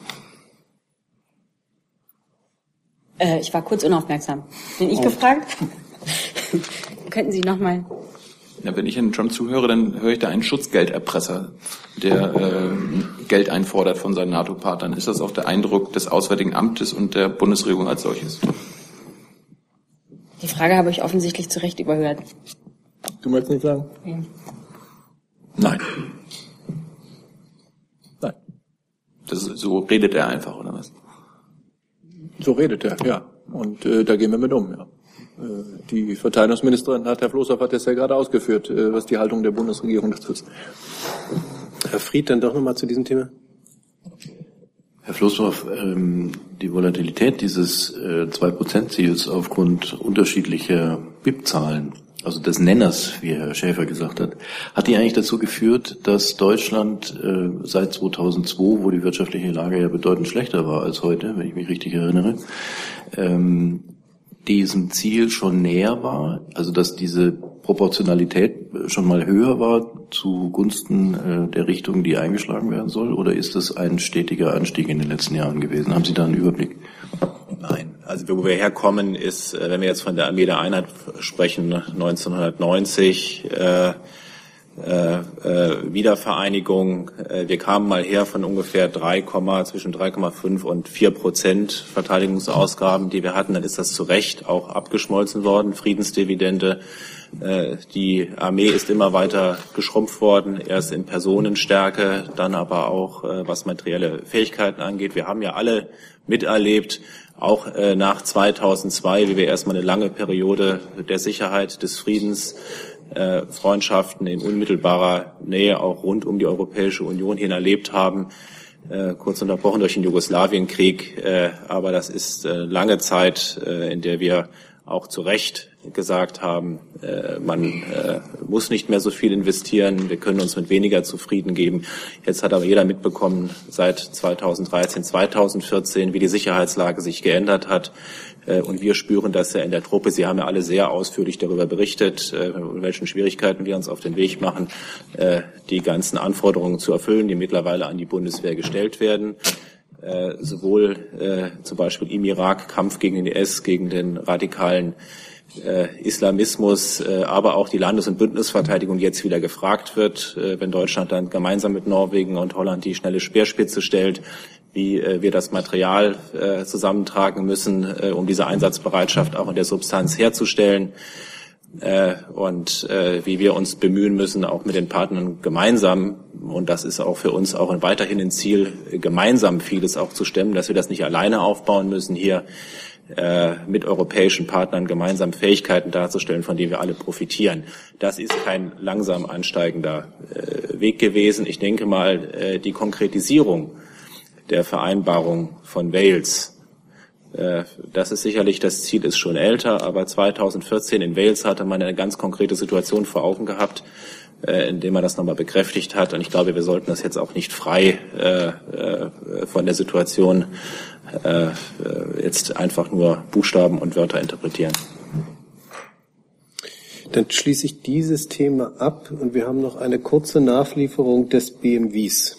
Äh, ich war kurz unaufmerksam. Bin ich Oh. gefragt? Könnten Sie nochmal? Ja, wenn ich Herrn Trump zuhöre, dann höre ich da einen Schutzgelderpresser, der äh, Geld einfordert von seinen NATO-Partnern. Ist das auch der Eindruck des Auswärtigen Amtes und der Bundesregierung als solches? Die Frage habe ich offensichtlich zu Recht überhört. Du möchtest nicht sagen? Ja. Nein. Das, ist- so redet er einfach, oder was? So redet er, ja. Und äh, da gehen wir mit um, ja. Äh, Die Verteidigungsministerin hat, Herr Floßhoff hat das ja gerade ausgeführt, äh, was die Haltung der Bundesregierung dazu ist. Herr Fried, dann doch nochmal zu diesem Thema. Herr Floßdorf, ähm, die Volatilität dieses äh, 2%-Ziels aufgrund unterschiedlicher BIP-Zahlen, also des Nenners, wie Herr Schäfer gesagt hat, hat die eigentlich dazu geführt, dass Deutschland äh, seit 2002, wo die wirtschaftliche Lage ja bedeutend schlechter war als heute, wenn ich mich richtig erinnere, ähm, diesem Ziel schon näher war, also dass diese Proportionalität schon mal höher war zugunsten äh, der Richtung, die eingeschlagen werden soll, oder ist es ein stetiger Anstieg in den letzten Jahren gewesen? Haben Sie da einen Überblick? Nein, also wo wir herkommen ist, äh, wenn wir jetzt von der Armee der Einheit sprechen, 1990, äh, äh, äh, Wiedervereinigung. Äh, wir kamen mal her von ungefähr 3, zwischen 3,5 und 4 Prozent Verteidigungsausgaben, die wir hatten. Dann ist das zu Recht auch abgeschmolzen worden, Friedensdividende. Äh, Die Armee ist immer weiter geschrumpft worden, erst in Personenstärke, dann aber auch äh, was materielle Fähigkeiten angeht. Wir haben ja alle miterlebt, auch äh, nach 2002, wie wir erstmal eine lange Periode der Sicherheit, des Friedens, äh, Freundschaften in unmittelbarer Nähe auch rund um die Europäische Union hin erlebt haben. Äh, kurz unterbrochen durch den Jugoslawienkrieg, äh, aber das ist lange Zeit, in der wir auch zu Recht gesagt haben, man muss nicht mehr so viel investieren, wir können uns mit weniger zufrieden geben. Jetzt hat aber jeder mitbekommen, seit 2013, 2014, wie die Sicherheitslage sich geändert hat. Äh, Und wir spüren das ja in der Truppe. Sie haben ja alle sehr ausführlich darüber berichtet, äh, in welchen Schwierigkeiten wir uns auf den Weg machen, äh, die ganzen Anforderungen zu erfüllen, die mittlerweile an die Bundeswehr gestellt werden sowohl zum Beispiel im Irak Kampf gegen den IS, gegen den radikalen Islamismus, aber auch die Landes- und Bündnisverteidigung jetzt wieder gefragt wird, wenn Deutschland dann gemeinsam mit Norwegen und Holland die schnelle Speerspitze stellt, wie äh, wir das Material äh, zusammentragen müssen, äh, um diese Einsatzbereitschaft auch in der Substanz herzustellen äh, und äh, wie wir uns bemühen müssen, auch mit den Partnern gemeinsam, und das ist auch für uns auch weiterhin ein Ziel, gemeinsam vieles auch zu stemmen, dass wir das nicht alleine aufbauen müssen, hier äh, mit europäischen Partnern gemeinsam Fähigkeiten darzustellen, von denen wir alle profitieren. Das ist kein langsam ansteigender äh, Weg gewesen. Ich denke mal, äh, die Konkretisierung der Vereinbarung von Wales, äh, das ist sicherlich, das Ziel ist schon älter, aber 2014 in Wales hatte man eine ganz konkrete Situation vor Augen gehabt, äh, in dem man das nochmal bekräftigt hat. Und ich glaube, wir sollten das jetzt auch nicht frei äh, von der Situation jetzt einfach nur Buchstaben und Wörter interpretieren. Dann schließe ich dieses Thema ab und wir haben noch eine kurze Nachlieferung des BMWs.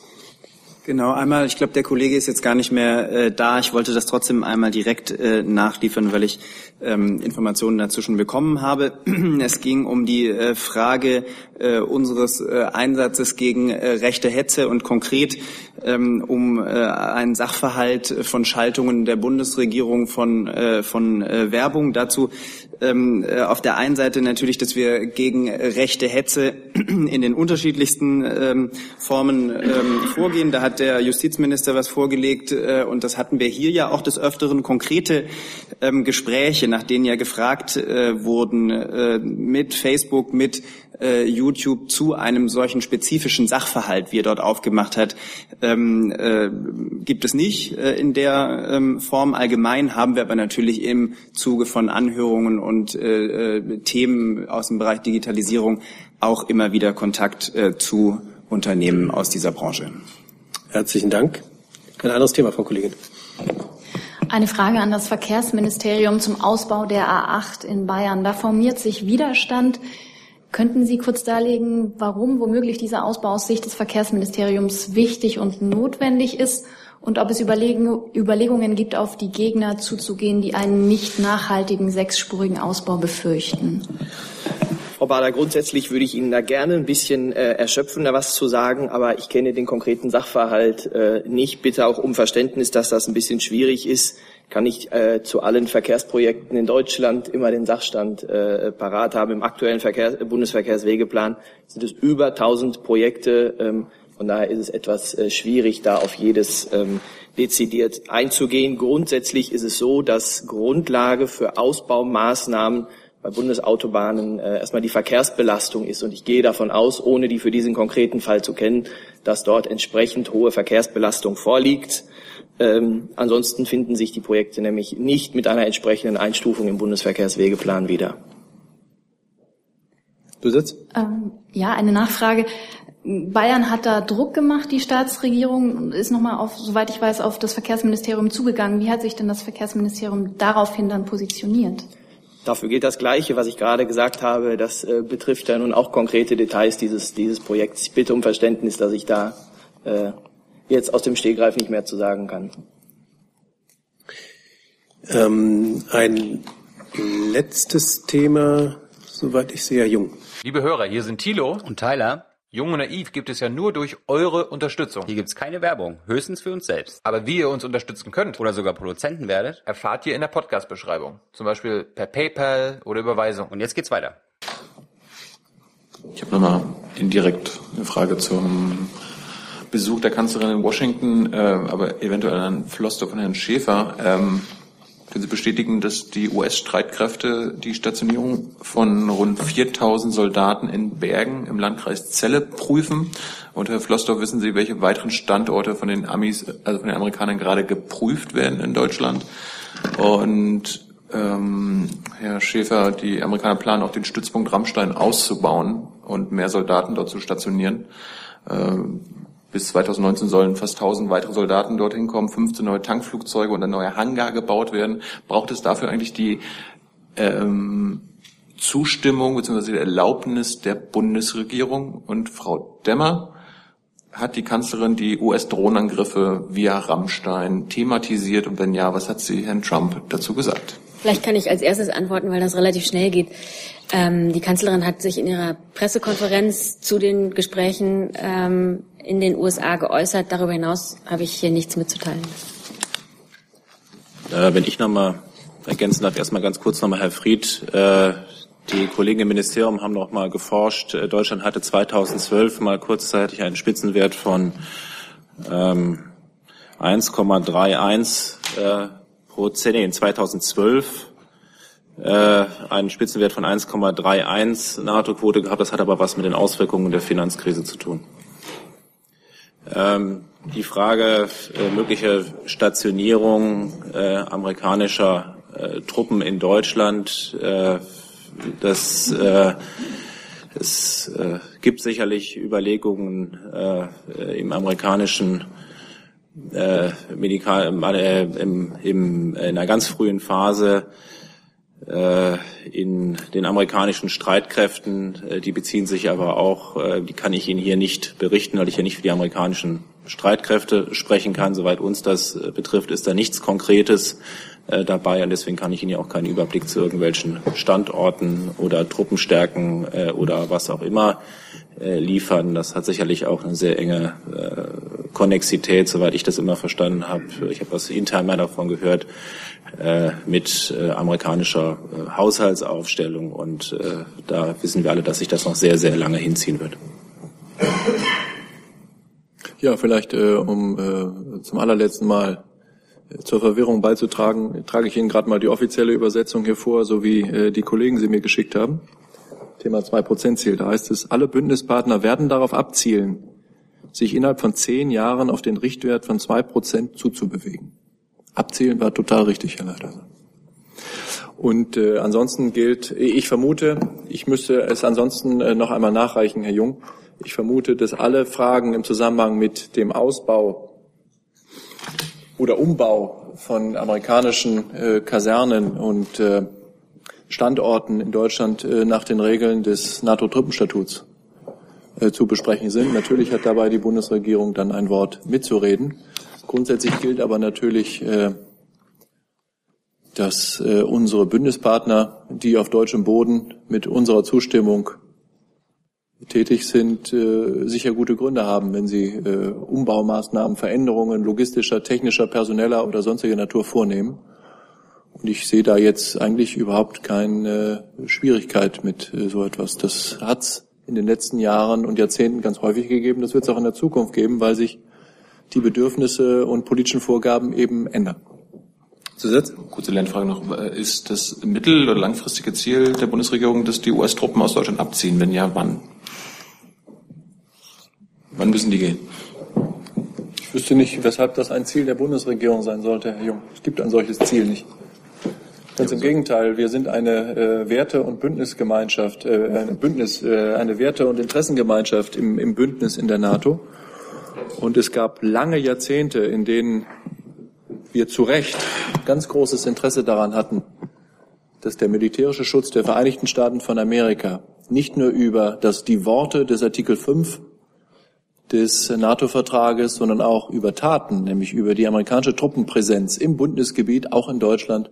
Genau, einmal, ich glaube, der Kollege ist jetzt gar nicht mehr äh, da. Ich wollte das trotzdem einmal direkt äh, nachliefern, weil ich ähm, Informationen dazu schon bekommen habe. Es ging um die äh, Frage äh, unseres äh, Einsatzes gegen äh, rechte Hetze und konkret ähm, um äh, einen Sachverhalt von Schaltungen der Bundesregierung von, äh, von äh, Werbung. Dazu ähm, äh, auf der einen Seite natürlich, dass wir gegen rechte Hetze in den unterschiedlichsten ähm, Formen ähm, vorgehen. Da hat der Justizminister was vorgelegt äh, und das hatten wir hier ja auch des Öfteren konkrete ähm, Gespräche, nach denen ja gefragt äh, wurden äh, mit Facebook, mit äh, YouTube zu einem solchen spezifischen Sachverhalt, wie er dort aufgemacht hat, ähm, äh, gibt es nicht äh, in der ähm, Form. Allgemein haben wir aber natürlich im Zuge von Anhörungen und äh, äh, Themen aus dem Bereich Digitalisierung auch immer wieder Kontakt äh, zu Unternehmen aus dieser Branche. Herzlichen Dank. Ein anderes Thema, Frau Kollegin. Eine Frage an das Verkehrsministerium zum Ausbau der A8 in Bayern. Da formiert sich Widerstand. Könnten Sie kurz darlegen, warum womöglich dieser Ausbau aus Sicht des Verkehrsministeriums wichtig und notwendig ist und ob es Überlegungen gibt, auf die Gegner zuzugehen, die einen nicht nachhaltigen sechsspurigen Ausbau befürchten? Frau Bader, grundsätzlich würde ich Ihnen da gerne ein bisschen äh, erschöpfender was zu sagen, aber ich kenne den konkreten Sachverhalt äh, nicht. Bitte auch um Verständnis, dass das ein bisschen schwierig ist. Kann ich äh, zu allen Verkehrsprojekten in Deutschland immer den Sachstand äh, parat haben. Im aktuellen Verkehrs Bundesverkehrswegeplan sind es über 1000 Projekte. Ähm, von daher ist es etwas äh, schwierig, da auf jedes ähm, dezidiert einzugehen. Grundsätzlich ist es so, dass Grundlage für Ausbaumaßnahmen bei Bundesautobahnen äh, erstmal die Verkehrsbelastung ist. Und ich gehe davon aus, ohne die für diesen konkreten Fall zu kennen, dass dort entsprechend hohe Verkehrsbelastung vorliegt. Ähm, ansonsten finden sich die Projekte nämlich nicht mit einer entsprechenden Einstufung im Bundesverkehrswegeplan wieder. Du sitzt? Ähm, ja, eine Nachfrage. Bayern hat da Druck gemacht, die Staatsregierung ist nochmal auf, soweit ich weiß, auf das Verkehrsministerium zugegangen. Wie hat sich denn das Verkehrsministerium daraufhin dann positioniert? Dafür gilt das Gleiche, was ich gerade gesagt habe. Das äh, betrifft ja nun auch konkrete Details dieses, dieses Projekts. Ich bitte um Verständnis, dass ich da äh, jetzt aus dem Stehgreif nicht mehr zu sagen kann. Ähm, ein letztes Thema, soweit ich sehe, Jung. Liebe Hörer, hier sind Thilo und Tyler. Jung und Naiv gibt es ja nur durch eure Unterstützung. Hier gibt's keine Werbung, höchstens für uns selbst. Aber wie ihr uns unterstützen könnt oder sogar Produzenten werdet, erfahrt ihr in der Podcast-Beschreibung. Zum Beispiel per PayPal oder Überweisung. Und jetzt geht's weiter. Ich habe nochmal indirekt eine Frage zum Besuch der Kanzlerin in Washington, äh, aber eventuell an Floster von Herrn Schäfer. Ähm, können Sie bestätigen, dass die US-Streitkräfte die Stationierung von rund 4000 Soldaten in Bergen im Landkreis Celle prüfen? Und Herr Flossdorf, wissen Sie, welche weiteren Standorte von den Amis, also von den Amerikanern gerade geprüft werden in Deutschland? Und ähm, Herr Schäfer, die Amerikaner planen auch den Stützpunkt Rammstein auszubauen und mehr Soldaten dort zu stationieren. Ähm, bis 2019 sollen fast 1000 weitere Soldaten dorthin kommen, 15 neue Tankflugzeuge und ein neuer Hangar gebaut werden. Braucht es dafür eigentlich die ähm, Zustimmung bzw. die Erlaubnis der Bundesregierung? Und Frau Demmer, hat die Kanzlerin die US-Drohnenangriffe via Rammstein thematisiert? Und wenn ja, was hat sie Herrn Trump dazu gesagt? Vielleicht kann ich als erstes antworten, weil das relativ schnell geht. Ähm, die Kanzlerin hat sich in ihrer Pressekonferenz zu den Gesprächen ähm, in den USA geäußert. Darüber hinaus habe ich hier nichts mitzuteilen. Äh, wenn ich nochmal ergänzen darf, erstmal ganz kurz nochmal Herr Fried. Äh, die Kollegen im Ministerium haben noch mal geforscht. Äh, Deutschland hatte 2012 mal kurzzeitig einen Spitzenwert von ähm, 1,31 äh, Prozent. In 2012 äh, einen Spitzenwert von 1,31 NATO-Quote gehabt. Das hat aber was mit den Auswirkungen der Finanzkrise zu tun. Ähm, die Frage äh, möglicher Stationierung äh, amerikanischer äh, Truppen in Deutschland, äh, das äh, es äh, gibt sicherlich Überlegungen äh, im amerikanischen äh, äh, im, im, in einer ganz frühen Phase. äh, in den amerikanischen Streitkräften. Äh, die beziehen sich aber auch, äh, die kann ich Ihnen hier nicht berichten, weil ich ja nicht für die amerikanischen Streitkräfte sprechen kann. Soweit uns das betrifft, ist da nichts Konkretes dabei und deswegen kann ich Ihnen ja auch keinen Überblick zu irgendwelchen Standorten oder Truppenstärken oder was auch immer liefern. Das hat sicherlich auch eine sehr enge Konnexität, soweit ich das immer verstanden habe. Ich habe was intern mal davon gehört äh, mit äh, amerikanischer äh, Haushaltsaufstellung und äh, da wissen wir alle, dass sich das noch sehr, sehr lange hinziehen wird. Ja, vielleicht äh, um äh, zum allerletzten Mal äh, zur Verwirrung beizutragen, trage ich Ihnen gerade mal die offizielle Übersetzung hier vor, so wie äh, die Kollegen sie mir geschickt haben. Thema 2%-Ziel. Da heißt es, alle Bündnispartner werden darauf abzielen, sich innerhalb von zehn Jahren auf den Richtwert von zwei Prozent zuzubewegen. Abzählen war total richtig, Herr Leiter. Und äh, ansonsten gilt, ich vermute, ich müsste es ansonsten äh, noch einmal nachreichen, Herr Jung. Ich vermute, dass alle Fragen im Zusammenhang mit dem Ausbau oder Umbau von amerikanischen äh, Kasernen und äh, Standorten in Deutschland äh, nach den Regeln des NATO-Truppenstatuts äh, zu besprechen sind. Natürlich hat dabei die Bundesregierung dann ein Wort mitzureden. Grundsätzlich gilt aber natürlich, äh, dass äh, unsere Bündnispartner, die auf deutschem Boden mit unserer Zustimmung tätig sind, äh, sicher gute Gründe haben, wenn sie äh, Umbaumaßnahmen, Veränderungen logistischer, technischer, personeller oder sonstiger Natur vornehmen. Und ich sehe da jetzt eigentlich überhaupt keine Schwierigkeit mit äh, so etwas. Das hat's in den letzten Jahren und Jahrzehnten ganz häufig gegeben. Das wird es auch in der Zukunft geben, weil sich die Bedürfnisse und politischen Vorgaben eben ändern. Zusatz? Kurze Lernfrage noch. Ist das mittel- oder langfristige Ziel der Bundesregierung, dass die US-Truppen aus Deutschland abziehen? Wenn ja, wann? Wann müssen die gehen? Ich wüsste nicht, weshalb das ein Ziel der Bundesregierung sein sollte, Herr Jung. Es gibt ein solches Ziel nicht. Ganz im Gegenteil, wir sind eine äh, Werte- und Bündnisgemeinschaft, äh, eine Bündnis, äh, eine Werte- und Interessengemeinschaft im, im Bündnis in der NATO. Und es gab lange Jahrzehnte, in denen wir zu Recht ganz großes Interesse daran hatten, dass der militärische Schutz der Vereinigten Staaten von Amerika nicht nur über das, die Worte des Artikel 5 des NATO-Vertrages, sondern auch über Taten, nämlich über die amerikanische Truppenpräsenz im Bundesgebiet, auch in Deutschland,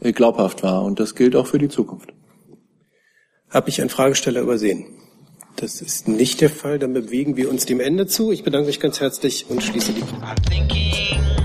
äh, glaubhaft war. Und das gilt auch für die Zukunft. Habe ich einen Fragesteller übersehen? Das ist nicht der Fall. Dann bewegen wir uns dem Ende zu. Ich bedanke mich ganz herzlich und schließe die.